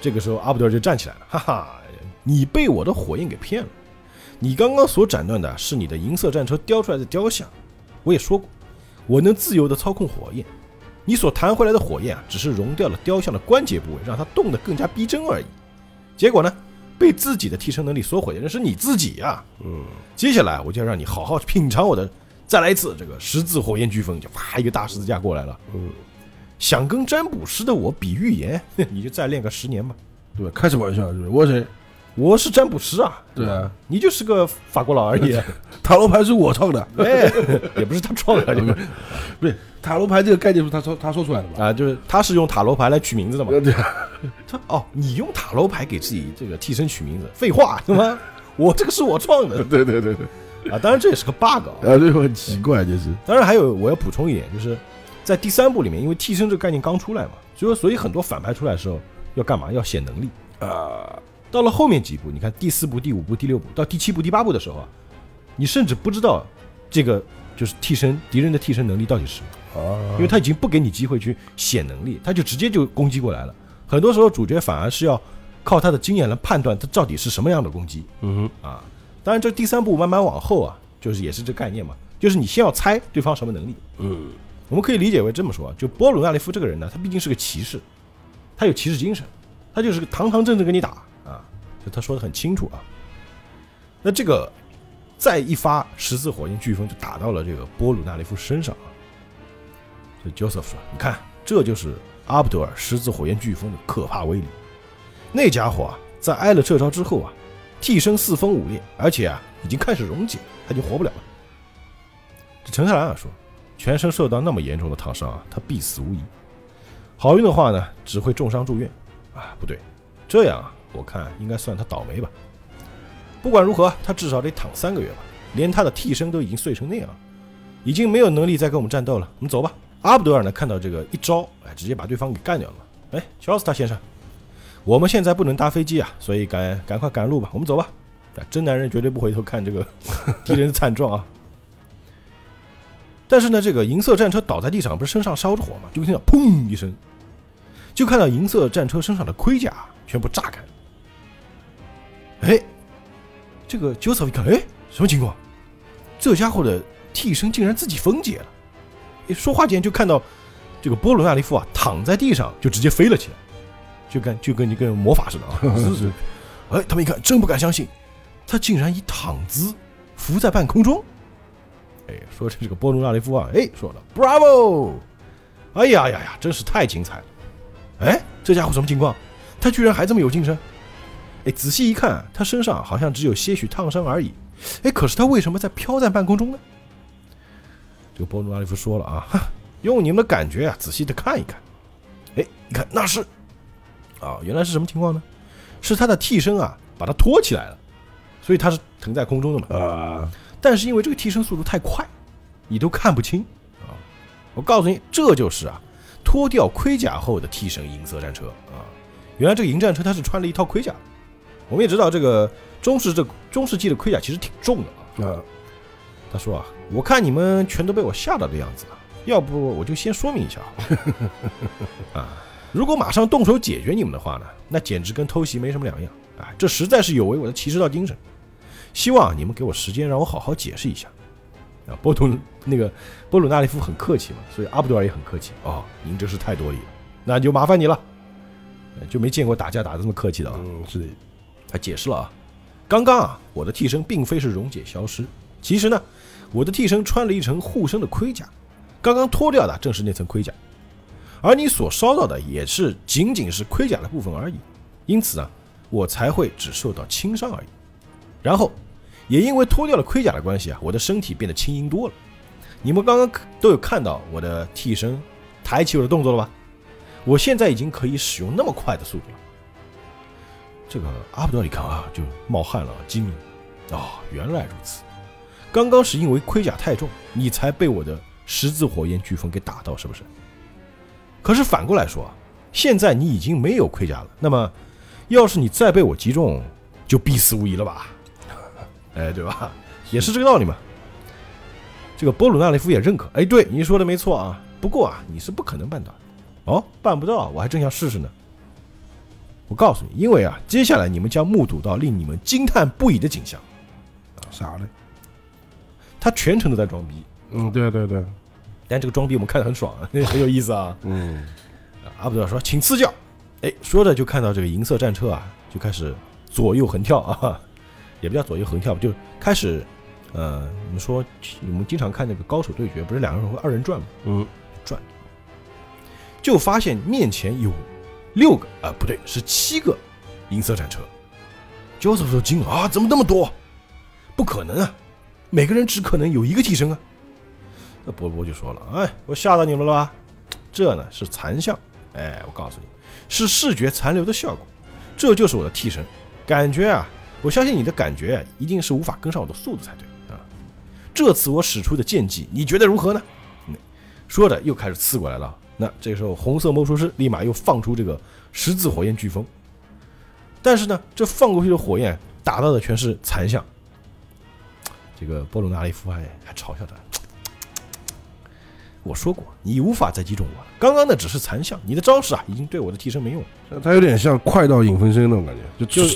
这个时候阿布德尔就站起来了，哈哈，你被我的火焰给骗了，你刚刚所斩断的是你的银色战车雕出来的雕像，我也说过，我能自由地操控火焰，你所弹回来的火焰啊，只是融掉了雕像的关节部位，让它动得更加逼真而已，结果呢，被自己的替身能力所毁的人是你自己呀、嗯，接下来我就要让你好好品尝我的，再来一次这个十字火焰飓风，就啪一个大十字架过来了。嗯，想跟占卜师的我比预言，(laughs) 你就再练个十年吧。对吧？开什么玩笑，是不是？我谁？我是占卜师啊，对啊，你就是个法国佬而已。(laughs) 塔罗牌是我创的，(laughs) 哎，也不是他创的，这 (laughs) 个不是塔罗牌这个概念是他说他说出来的吧？啊，就是他是用塔罗牌来取名字的嘛。对啊，他哦，你用塔罗牌给自己这个替身取名字，废话，对吗？我这个是我创的对对对对，啊，当然这也是个 bug 啊。啊，这个很奇怪，就是当然还有我要补充一点，就是在第三部里面，因为替身这个概念刚出来嘛，所以说所以很多反派出来的时候要干嘛？要显能力。啊，到了后面几部，你看第四部、第五部、第六部，到第七部、第八部的时候啊，你甚至不知道这个就是替身敌人的替身能力到底是什么，啊，因为他已经不给你机会去显能力，他就直接就攻击过来了。很多时候主角反而是要靠他的经验来判断他到底是什么样的攻击嗯哼啊。当然，这第三部慢慢往后啊，就是也是这概念嘛，就是你先要猜对方什么能力。嗯我们可以理解为这么说，就波鲁纳利夫这个人呢，他毕竟是个骑士，他有骑士精神，他就是个堂堂正正跟你打啊，他说的很清楚啊。那这个再一发十字火焰飓风就打到了这个波鲁纳利夫身上啊。所以 Joseph 说：“你看，这就是阿布德尔十字火焰飓风的可怕威力。那家伙啊，在挨了这招之后啊，替身四分五裂，而且啊，已经开始溶解，他已经活不了了。”这陈克兰啊说。全身受到那么严重的烫伤啊，他必死无疑。好运的话呢，只会重伤住院。啊，不对，这样啊，我看应该算他倒霉吧。不管如何，他至少得躺三个月吧。连他的替身都已经碎成那样，已经没有能力再跟我们战斗了。我们走吧。阿卜德尔呢，看到这个一招，哎，直接把对方给干掉了。哎，乔斯塔先生，我们现在不能搭飞机啊，所以赶赶快赶路吧。我们走吧。真男人绝对不回头看这个 (laughs) 敌人的惨状啊。但是呢，这个银色战车倒在地上，不是身上烧着火吗？就听到砰一声，就看到银色战车身上的盔甲全部炸开。哎，这个 Joseph 一看，哎，什么情况？这家伙的替身竟然自己分解了！一说话间就看到这个波罗纳利夫啊，躺在地上就直接飞了起来，就跟就跟一个魔法似的啊！(laughs) 是是，哎，他们一看，真不敢相信，他竟然以躺姿浮在半空中。哎，说这个波罗纳雷夫啊，哎，说了，Bravo！哎呀呀呀，真是太精彩了！哎，这家伙什么情况？他居然还这么有精神？哎，仔细一看，他身上好像只有些许烫伤而已。哎，可是他为什么在飘在半空中呢？这个波鲁阿利夫说了啊，用你们的感觉啊，仔细的看一看。哎，你看那是，啊，原来是什么情况呢？是他的替身啊，把他托起来了，所以他是腾在空中的嘛。啊，但是因为这个替身速度太快，你都看不清啊！我告诉你，这就是啊，脱掉盔甲后的替身银色战车啊！原来这个银战车它是穿了一套盔甲。我们也知道，这个中世这中世纪的盔甲其实挺重的啊。啊，他说啊，我看你们全都被我吓到的样子了，要不我就先说明一下好吧 (laughs) 啊，如果马上动手解决你们的话呢，那简直跟偷袭没什么两样啊！这实在是有违我的骑士道精神。希望你们给我时间，让我好好解释一下。啊，波图那个波鲁纳利夫很客气嘛，所以阿布杜尔也很客气。哦，您真是太多礼了，那就麻烦你了。呃就没见过打架打的这么客气的啊。嗯，是的，他解释了啊，刚刚啊，我的替身并非是溶解消失，其实呢，我的替身穿了一层护身的盔甲，刚刚脱掉的正是那层盔甲，而你所烧到的也是仅仅是盔甲的部分而已，因此啊，我才会只受到轻伤而已。然后，也因为脱掉了盔甲的关系啊，我的身体变得轻盈多了。你们刚刚都有看到我的替身抬起我的动作了吧？我现在已经可以使用那么快的速度了。这个阿卜杜尔一看啊，就冒汗了，惊了。哦，原来如此。刚刚是因为盔甲太重，你才被我的十字火焰飓风给打到，是不是？可是反过来说，现在你已经没有盔甲了，那么要是你再被我击中，就必死无疑了吧？(laughs) 哎，对吧？也是这个道理嘛。这个波鲁纳雷夫也认可。哎，对，你说的没错啊。不过啊，你是不可能办到。哦，办不到，我还正想试试呢。我告诉你，因为啊，接下来你们将目睹到令你们惊叹不已的景象。啥嘞？他全程都在装逼，嗯，对对对，但这个装逼我们看得很爽，啊 (laughs) 很有意思啊。嗯，阿卜杜尔说：“请赐教。”哎，说着就看到这个银色战车啊，就开始左右横跳啊，(laughs) 也不叫左右横跳，就开始，呃，我们说我们经常看那个高手对决，不是两个人会二人转吗？嗯，转就发现面前有六个啊、不对，是七个银色战车。Joseph 惊了啊，怎么那么多？不可能啊，每个人只可能有一个替身啊。那波波就说了，哎，我吓到你们了吧？这呢是残像，哎，我告诉你，是视觉残留的效果。这就是我的替身，感觉啊，我相信你的感觉，一定是无法跟上我的速度才对啊。这次我使出的剑技，你觉得如何呢？说着又开始刺过来了。那这时候红色魔术师立马又放出这个十字火焰飓风，但是呢，这放过去的火焰打到的全是残像。这个波鲁纳利夫还还嘲笑他：“我说过，你无法再击中我了。刚刚那只是残像，你的招式啊，已经对我的替身没用了。它有点像快到影分身那种感觉，就就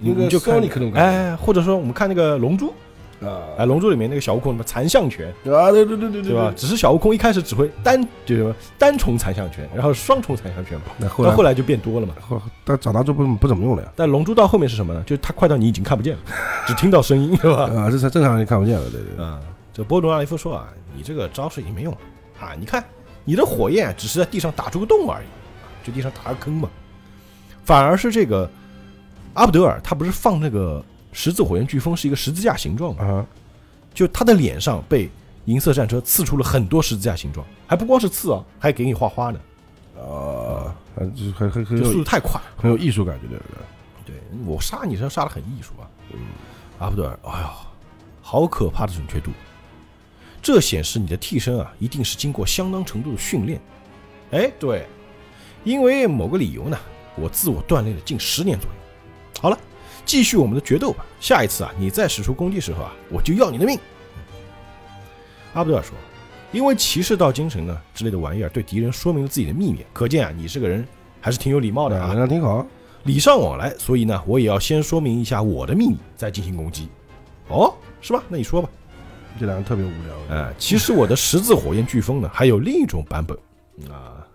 那个你就看 Sonic 那种感哎，或者说我们看那个《龙珠》，觉啊哎，《龙珠》里面那个小悟空什么残像拳，啊，对对对对对吧？？只是小悟空一开始只会单就是说单重残像拳，然后双重残像拳嘛，那后来到后来就变多了嘛。后，但长大之后不不怎么用了呀。但龙珠到后面是什么呢？就是它快到你已经看不见了，(laughs) 只听到声音，对吧？啊，这才正常人看不见了，对对对。啊，这波罗纳雷夫说啊，你这个招式已经没用了啊！你看你的火焰只是在地上打出个洞而已，就地上打个坑嘛。反而是这个阿布德尔，他不是放那个十字火焰飓风是一个十字架形状嘛？啊，就他的脸上被银色战车刺出了很多十字架形状，还不光是刺啊，还给你画花呢，啊，还就很很很这速有度太快。很有艺术感觉，对对对。对我杀你，是杀的很艺术啊。嗯，阿布德尔，哎呦，好可怕的准确度，这显示你的替身啊，一定是经过相当程度的训练。哎，对，因为某个理由呢，我自我锻炼了近十年左右。好了，继续我们的决斗吧。下一次啊，你再使出攻击时候啊，我就要你的命。阿布德尔说：“因为骑士道精神呢之类的玩意儿，对敌人说明了自己的秘密，可见啊，你这个人还是挺有礼貌的啊。那挺好。礼尚往来，所以呢，我也要先说明一下我的秘密，再进行攻击。哦，是吧？那你说吧。这两个特别无聊。哎、其实我的十字火焰飓风呢，还有另一种版本啊。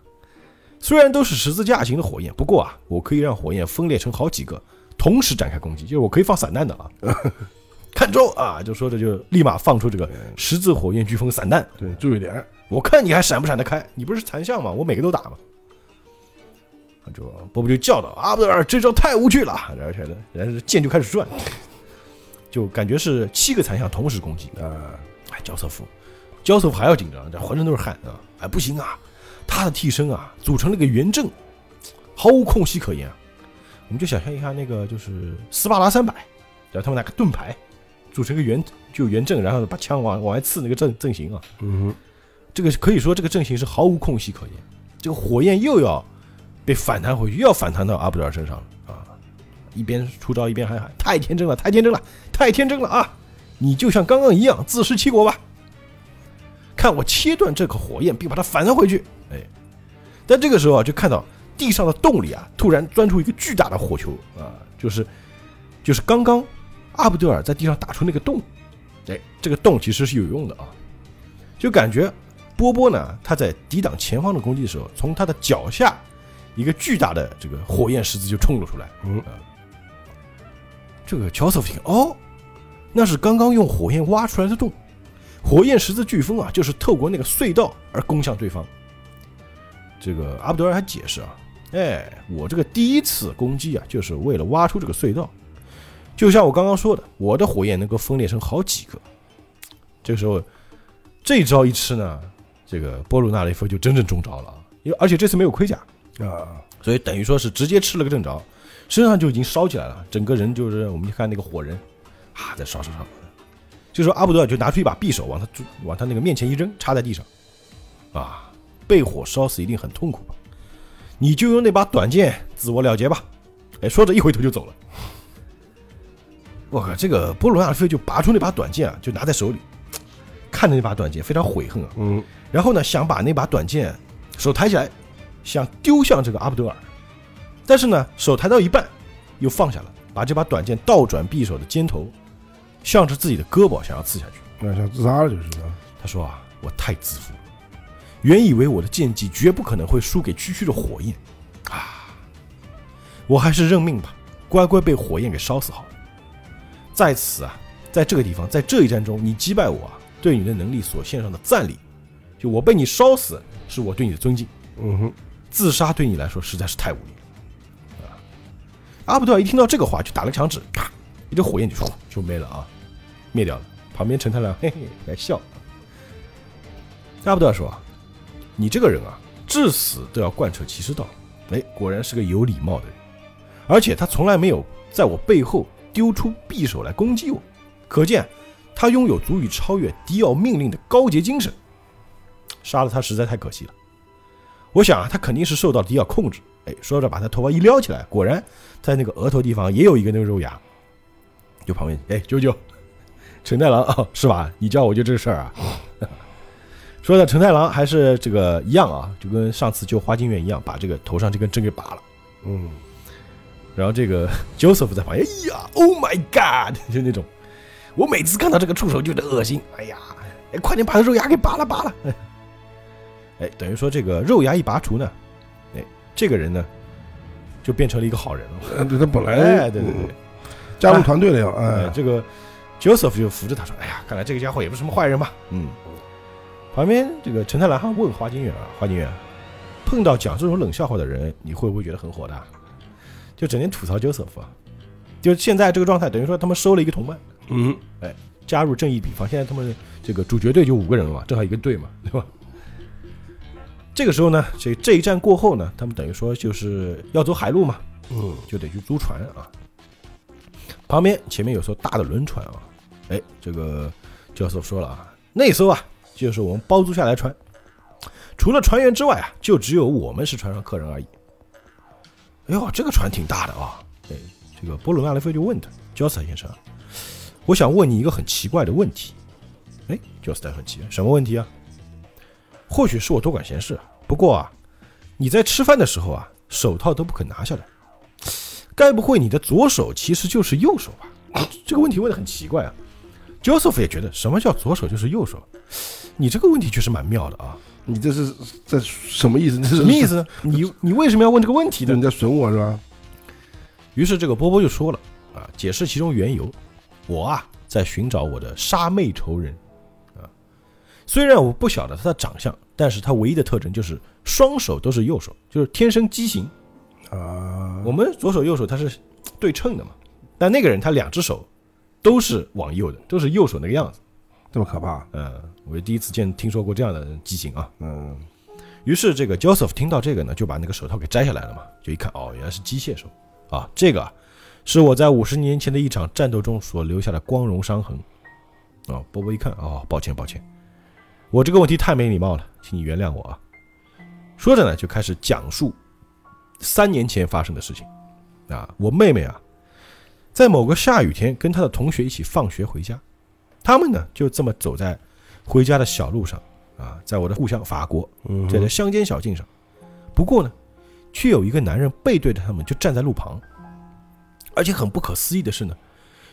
虽然都是十字架型的火焰，不过啊，我可以让火焰分裂成好几个，同时展开攻击，就是我可以放散弹的啊。(laughs) 看招啊，就说着就立马放出这个十字火焰飓风散弹。对，注意点。我看你还闪不闪得开？你不是残像吗？我每个都打嘛。就波波就叫道：“阿布德尔，这招太无趣了！”而且呢，然后剑就开始转，就感觉是七个残像同时攻击。啊，哎，焦瑟夫，焦瑟夫还要紧张，这浑身都是汗啊！哎，不行啊，他的替身啊组成了个圆阵，毫无空隙可言啊。我们就想象一下那个就是斯巴达三百，然后他们拿个盾牌组成个圆就圆阵，然后把枪往往外刺那个阵阵型啊。嗯这个可以说这个阵型是毫无空隙可言。这个火焰又要被反弹回去，又要反弹到阿布德尔身上了啊！一边出招一边还喊：“太天真了，太天真了，太天真了啊！你就像刚刚一样自食其果吧！看我切断这颗火焰，并把它反弹回去。”哎，但这个时候啊，就看到地上的洞里啊，突然钻出一个巨大的火球啊，就是就是刚刚阿布德尔在地上打出那个洞。哎，这个洞其实是有用的啊，就感觉波波呢，他在抵挡前方的攻击的时候，从他的脚下一个巨大的这个火焰十字就冲了出来。嗯啊，这个乔瑟夫一看，哦，那是刚刚用火焰挖出来的洞，火焰十字飓风啊，就是透过那个隧道而攻向对方。这个阿布德尔还解释啊，哎，我这个第一次攻击啊，就是为了挖出这个隧道。就像我刚刚说的，我的火焰能够分裂成好几个。这个时候，这招一吃呢，这个波鲁纳雷夫就真正中招了！因为而且这次没有盔甲，啊，所以等于说是直接吃了个正着，身上就已经烧起来了，整个人就是我们看那个火人啊，在烧烧烧。这时候阿布德尔就拿出一把匕首往他往他那个面前一扔，插在地上，啊，被火烧死一定很痛苦吧？你就用那把短剑自我了结吧。哎，说着一回头就走了。我靠，这个波罗亚菲就拔出那把短剑啊，就拿在手里，看着那把短剑非常悔恨啊。嗯，然后呢，想把那把短剑手抬起来，想丢向这个阿布德尔，但是呢，手抬到一半又放下了，把这把短剑倒转匕首的尖头，向着自己的胳膊想要刺下去。那想自杀了就是啊。他说啊，我太自负了，原以为我的剑技绝不可能会输给区区的火焰啊，我还是认命吧，乖乖被火焰给烧死好了。在此啊，在这个地方，在这一战中，你击败我啊，对你的能力所献上的赞礼，就我被你烧死，是我对你的尊敬。嗯哼，自杀对你来说实在是太无力了啊！阿布德尔一听到这个话，就打了个响指，啪，一只火焰就出就没了啊，灭掉了。旁边陈太郎嘿嘿在笑。阿布德尔说：“你这个人啊，至死都要贯彻骑士道。哎，果然是个有礼貌的人，而且他从来没有在我背后丢出匕首来攻击我，可见他拥有足以超越迪奥命令的高洁精神。杀了他实在太可惜了。”我想啊，他肯定是受到迪奥控制。哎，说着把他头发一撩起来，果然在那个额头地方也有一个那个肉芽。就旁边，哎，舅舅，陈太郎啊，是吧？你叫我就这事儿啊。说的陈太郎还是这个一样啊，就跟上次救花京院一样，把这个头上这根针给拔了。嗯，然后这个 (laughs) Joseph 在旁边，哎呀，Oh my God，(laughs) 就那种，我每次看到这个触手就得恶心。哎呀，哎，快点把肉牙给拔了拔了。(laughs) 哎，等于说这个肉牙一拔除呢，哎，这个人呢就变成了一个好人了。对他本来哎，对对对，加入团队了呀，哎，哎，这个 Joseph 就扶着他说：“哎呀，看来这个家伙也不是什么坏人吧？”嗯。旁边这个陈太郎还问花金远啊，花金远，碰到讲这种冷笑话的人，你会不会觉得很火大？就整天吐槽 Joseph 啊，就现在这个状态，等于说他们收了一个同伴，嗯，哎加入正义比方。现在他们这个主角队就五个人了嘛，正好一个队嘛，(laughs) 对吧？这个时候呢，这这一战过后呢，他们等于说就是要走海路嘛，嗯，就得去租船啊。旁边前面有艘大的轮船啊，哎，这个教授说了啊，那艘啊就是我们包租下来的船，除了船员之外啊，就只有我们是船上客人而已。哎呦，这个船挺大的啊！哎，这个波鲁纳雷菲就问他，焦斯坦先生，我想问你一个很奇怪的问题。哎，焦斯坦很奇怪，什么问题啊？或许是我多管闲事，不过啊，你在吃饭的时候啊，手套都不肯拿下来。该不会你的左手其实就是右手吧？这个问题问的很奇怪啊。Joseph 也觉得什么叫左手就是右手？你这个问题确实蛮妙的啊。你这是这什么意思？这是什么意？(laughs) 思？你你为什么要问这个问题呢你？在损我是吧？于是这个波波就说了啊，解释其中缘由。我啊，在寻找我的杀妹仇人啊。虽然我不晓得他的长相，但是他唯一的特征就是双手都是右手，就是天生畸形。啊，我们左手右手它是对称的嘛，但那个人他两只手都是往右的，都是右手那个样子。这么可怕？嗯，我第一次见听说过这样的畸形啊。嗯，于是这个 Joseph 听到这个呢，就把那个手套给摘下来了嘛，就一看，哦，原来是机械手啊，这个啊是我在五十年前的一场战斗中所留下的光荣伤痕。哦，波波一看，哦，抱歉抱歉，我这个问题太没礼貌了，请你原谅我啊。说着呢，就开始讲述三年前发生的事情。啊，我妹妹啊，在某个下雨天跟他的同学一起放学回家，他们呢就这么走在回家的小路上啊，在我的故乡法国，嗯在这乡间小径上。不过呢，却有一个男人背对着他们，就站在路旁。而且很不可思议的是呢，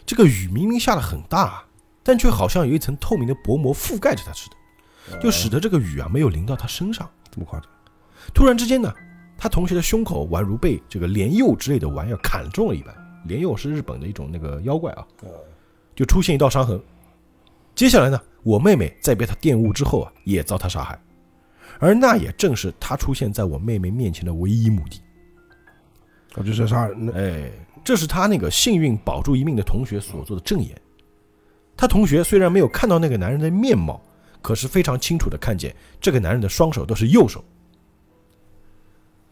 这个雨明明下的很大，但却好像有一层透明的薄膜覆盖着他似的，就使得这个雨啊没有淋到他身上。这么夸张？突然之间呢，他同学的胸口宛如被这个莲柚之类的玩意儿砍中了一般。莲佑是日本的一种那个妖怪啊，就出现一道伤痕。接下来呢，我妹妹在被他玷污之后啊，也遭他杀害，而那也正是他出现在我妹妹面前的唯一目的。我就是要杀人的。哎，这是他那个幸运保住一命的同学所做的证言。他同学虽然没有看到那个男人的面貌，可是非常清楚的看见这个男人的双手都是右手。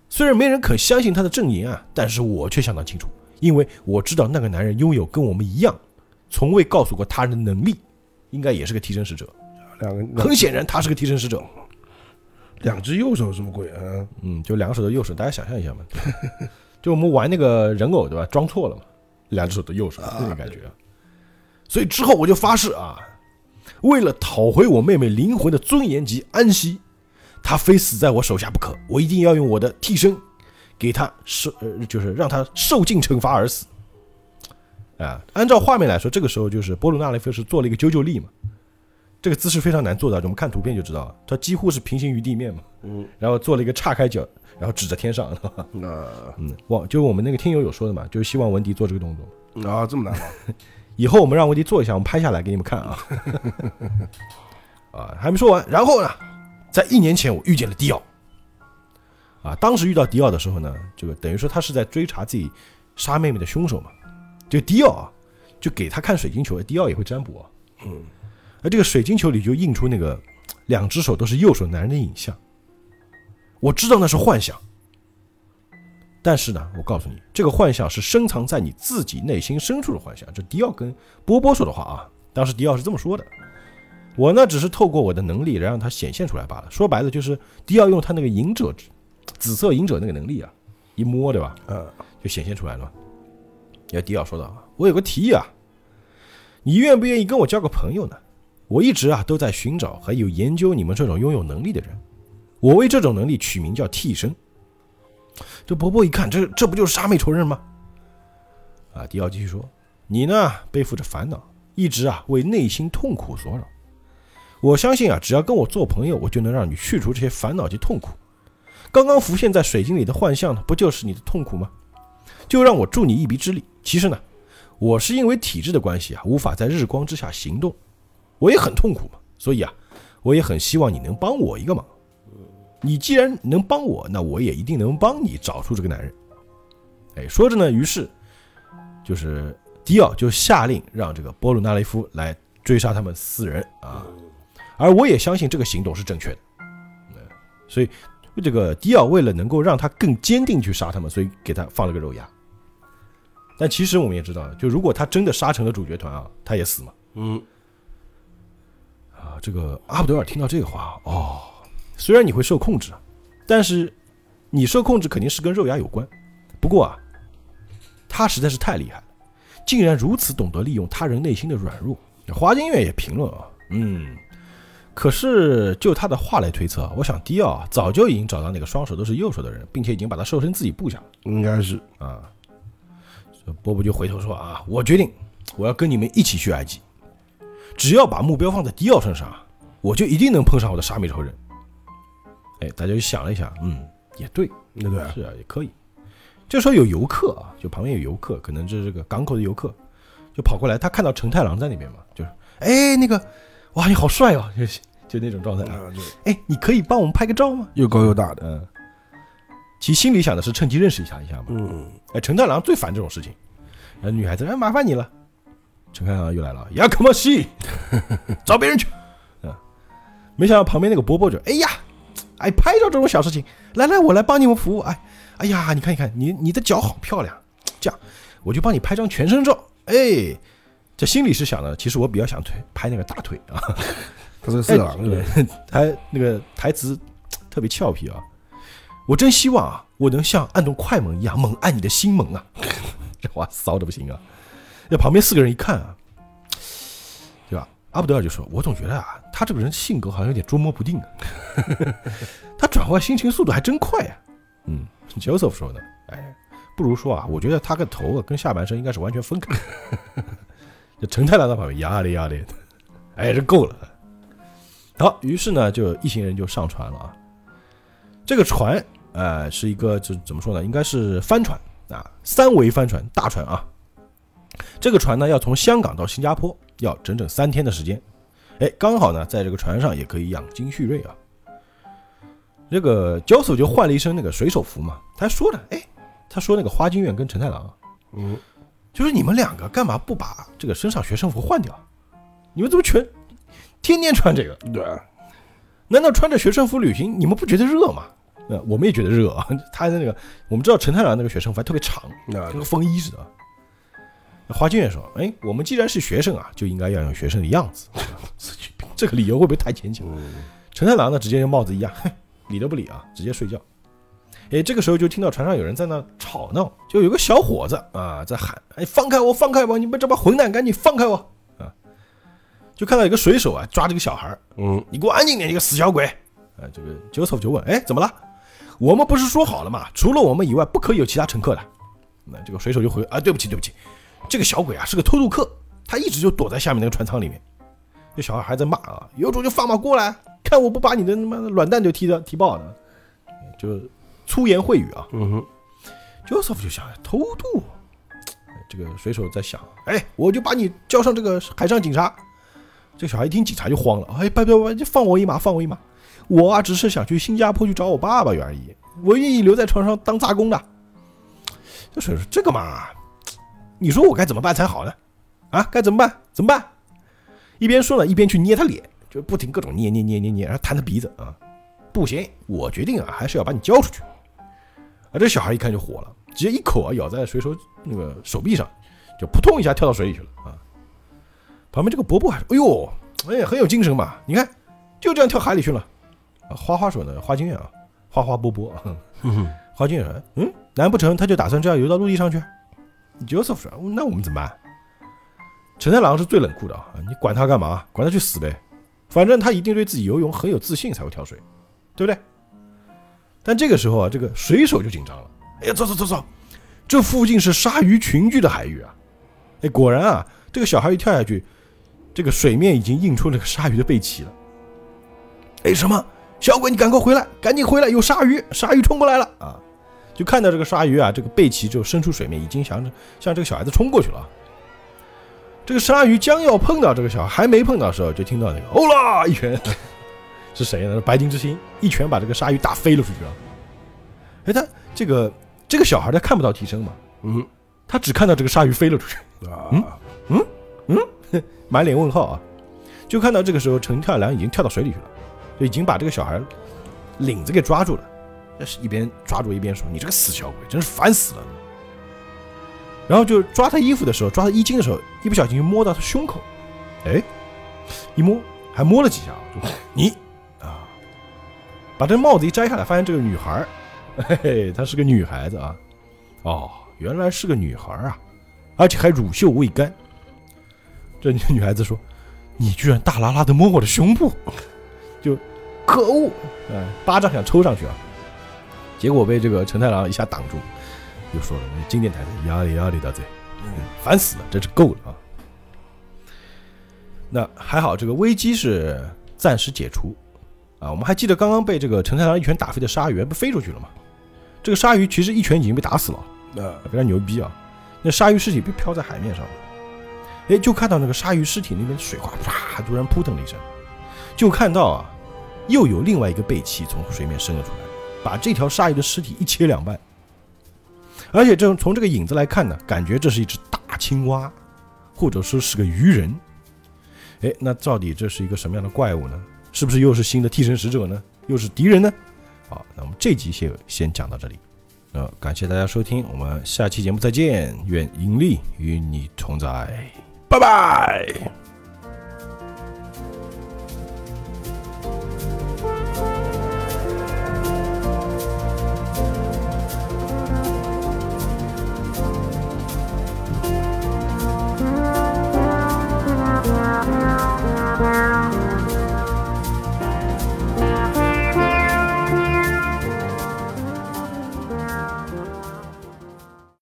虽然没人肯相信他的证言啊，但是我却相当清楚，因为我知道那个男人拥有跟我们一样，从未告诉过他人的能力，应该也是个替身使者。两个很显然，他是个替身使者。两只右手什么鬼啊？嗯，就两个手的右手，大家想象一下嘛，(laughs) 就我们玩那个人偶对吧？装错了嘛，两只手的右手那种感觉啊。所以之后我就发誓啊，为了讨回我妹妹灵魂的尊严及安息，她非死在我手下不可。我一定要用我的替身，给他受，呃，就是让他受尽惩罚而死。啊，按照画面来说，这个时候就是波鲁纳雷菲是做了一个啾啾力嘛，这个姿势非常难做到，我们看图片就知道了，他几乎是平行于地面嘛，嗯，然后做了一个岔开脚，然后指着天上，(laughs) 那嗯，我就是我们那个听友有说的嘛，就是希望文迪做这个动作。啊，这么难吗？(laughs) 以后我们让文迪做一下，我们拍下来给你们看啊。(laughs) 啊，还没说完。然后呢，在一年前我遇见了迪奥。啊，当时遇到迪奥的时候呢，这个等于说他是在追查自己杀妹妹的凶手嘛。就迪奥啊，就给他看水晶球，迪奥也会占卜啊。嗯，而这个水晶球里就映出那个两只手都是右手男人的影像。我知道那是幻想，但是呢，我告诉你，这个幻想是深藏在你自己内心深处的幻想。这迪奥跟波波说的话啊，当时迪奥是这么说的。我呢，只是透过我的能力来让它显现出来罢了。说白了，就是迪奥用他那个隐者之紫色隐者那个能力啊，一摸对吧，嗯，就显现出来了。要迪奥说道：“我有个提议啊，你愿不愿意跟我交个朋友呢？我一直啊都在寻找还有研究你们这种拥有能力的人，我为这种能力取名叫替身。”这伯伯一看，这这不就是杀妹仇人吗？啊，迪奥继续说：“你呢，背负着烦恼，一直啊为内心痛苦所扰。我相信啊，只要跟我做朋友，我就能让你去除这些烦恼及痛苦。刚刚浮现在水晶里的幻象呢，不就是你的痛苦吗？就让我助你一臂之力。其实呢，我是因为体质的关系啊，无法在日光之下行动，我也很痛苦嘛。所以啊，我也很希望你能帮我一个忙。你既然能帮我，那我也一定能帮你找出这个男人。哎，说着呢，于是就是迪奥就下令让这个波鲁纳雷夫来追杀他们四人啊。而我也相信这个行动是正确的。所以这个迪奥为了能够让他更坚定去杀他们，所以给他放了个肉牙。但其实我们也知道，就如果他真的杀成了主角团啊，他也死嘛。嗯，啊，这个阿布德尔听到这个话，哦，虽然你会受控制啊，但是你受控制肯定是跟肉芽有关。不过啊，他实在是太厉害了，竟然如此懂得利用他人内心的软弱。华金月也评论啊，嗯，可是就他的话来推测，我想迪奥啊早就已经找到那个双手都是右手的人，并且已经把他瘦成自己部下了应该是啊。这波波就回头说啊，我决定我要跟你们一起去埃及，只要把目标放在迪奥身上啊，我就一定能碰上我的杀美仇人。哎，大家就想了一下，嗯，也对，那对啊，是啊，也可以。这时候有游客啊，就旁边有游客，可能这是这个港口的游客，就跑过来，他看到成太郎在那边嘛，就是，哎，那个，哇，你好帅哦，就就那种状态啊。哎，你可以帮我们拍个照吗？又高又大的，嗯，其心里想的是趁机认识一下一下嘛。嗯，哎，陈太郎最烦这种事情，然后女孩子，哎，麻烦你了。陈太郎又来了，呀，可莫西，找别人去。嗯，没想到旁边那个波波就，哎呀，哎，拍照这种小事情，来来，我来帮你们服务。哎，哎呀，你看一看，你你的脚好漂亮，这样我就帮你拍张全身照。哎，这心里是想的，其实我比较想推拍那个大腿啊。(laughs) 他是个色狼，对吧？台那个台词特别俏皮啊！我真希望啊，我能像按动快门一样猛按你的心门啊！(laughs) 这话骚的不行啊！那旁边四个人一看啊，对吧？阿布德尔就说：“我总觉得啊，他这个人性格好像有点捉摸不定啊，(laughs) 他转换心情速度还真快呀、嗯，Joseph 说的，哎，不如说啊，我觉得他个头啊跟下半身应该是完全分开。这陈太郎在旁边压咧压咧的，(laughs) 哎，这够了。好，于是呢，就一行人就上船了啊。这个船，呃，是一个就怎么说呢？应该是帆船啊，三桅帆船，大船啊。这个船呢，要从香港到新加坡，要整整三天的时间。哎，刚好呢，在这个船上也可以养精蓄锐啊。这个焦叟就换了一身那个水手服嘛，他还说了，哎，他说那个花京院跟陈太郎，嗯，就是你们两个干嘛不把这个身上学生服换掉？你们怎么全天天穿这个？对啊，难道穿着学生服旅行，你们不觉得热吗？呃，我们也觉得热啊。(laughs) 他的那个，我们知道陈太郎那个学生服还特别长，那跟个风衣似的。花京院说：“哎，我们既然是学生啊，就应该要有学生的样子。(laughs) 这个理由会不会太牵强？”嗯，陈太郎呢，直接跟帽子一样，哼，理都不理啊，直接睡觉。哎，这个时候就听到船上有人在那吵闹，就有个小伙子啊在喊：“哎，放开我，放开我！你们这帮混蛋，赶紧放开我！”啊，就看到一个水手啊抓这个小孩儿，嗯，你给我安静点，你个死小鬼！啊，这个 Joseph 就问：“哎，怎么了？我们不是说好了吗？除了我们以外，不可以有其他乘客的。”那这个水手就回：“啊，对不起，对不起，这个小鬼啊是个偷渡客，他一直就躲在下面那个船舱里面。”这小孩还在骂啊：“有种就放马过来，看我不把你的他妈的卵蛋就踢的踢爆了！”就粗言秽语啊。嗯哼，Joseph 就想偷渡，哎这个水手在想，哎，我就把你交上这个海上警察。这个小孩一听警察就慌了，哎，拜拜拜，就放我一马，放我一马！我啊，只是想去新加坡去找我爸爸而已，我愿意留在船上当杂工的。这水手说：“这个嘛，你说我该怎么办才好呢？啊，该怎么办？怎么办？”一边说呢，一边去捏他脸，就不停各种捏捏捏捏捏，然后弹他鼻子啊。不行，我决定啊，还是要把你交出去。啊，这小孩一看就火了，直接一口啊咬在水手那个手臂上，就扑通一下跳到水里去了啊。旁边这个伯伯还说：“哎呦，哎，很有精神嘛，你看就这样跳海里去了。”啊，花花说呢，花京院啊，花花波波。嗯花金说：“嗯，难不成他就打算这样游到陆地上去？”Joseph 说：“那我们怎么办？”陈太郎是最冷酷的啊，你管他干嘛？管他去死呗，反正他一定对自己游泳很有自信才会跳水，对不对？但这个时候啊，这个水手就紧张了。哎呀，走走走走，这附近是鲨鱼群居的海域啊！哎，果然啊，这个小孩一跳下去，这个水面已经映出那个鲨鱼的背鳍了。哎，什么？小鬼，你赶快回来，赶紧回来，有鲨鱼，鲨鱼冲过来了啊！就看到这个鲨鱼啊，这个背鳍就伸出水面，已经向着向这个小孩子冲过去了。这个鲨鱼将要碰到这个小孩，还没碰到的时候，就听到那个“欧啦”一拳，是谁呢？白金之星一拳把这个鲨鱼打飞了出去啊。哎，他这个这个小孩他看不到替身嘛，嗯。他只看到这个鲨鱼飞了出去，啊，(laughs) 满脸问号啊！就看到这个时候陈跳梁已经跳到水里去了，就已经把这个小孩领子给抓住了，但是一边抓住一边说：“你这个死小鬼，真是烦死了！”然后就抓他衣服的时候，抓他衣襟的时候，一不小心就摸到他胸口，哎，一摸还摸了几下，就你啊，把这帽子一摘下来，发现这个女孩儿，嘿嘿，她是个女孩子啊，哦，原来是个女孩儿啊，而且还乳臭未干。这女孩子说：“你居然大拉拉的摸我的胸部，就可恶！”哎，巴掌想抽上去啊，结果被这个陈太郎一下挡住，又说了那经典台词：“压力压力大嘴，烦死了，真是够了啊！”那还好，这个危机是暂时解除啊。我们还记得刚刚被这个陈太郎一拳打飞的鲨鱼不飞出去了吗？这个鲨鱼其实一拳已经被打死了。呃，非常牛逼啊！那鲨鱼尸体被漂在海面上了，哎，就看到那个鲨鱼尸体那边水花啪，突然扑腾了一声，就看到啊，又有另外一个背鳍从水面伸了出来，把这条鲨鱼的尸体一切两半。而且这从这个影子来看呢，感觉这是一只大青蛙，或者说是个鱼人。哎，那到底这是一个什么样的怪物呢？是不是又是新的替身使者呢？又是敌人呢？好，那我们这集先先讲到这里。呃，感谢大家收听，我们下期节目再见，愿盈利与你同在，拜拜。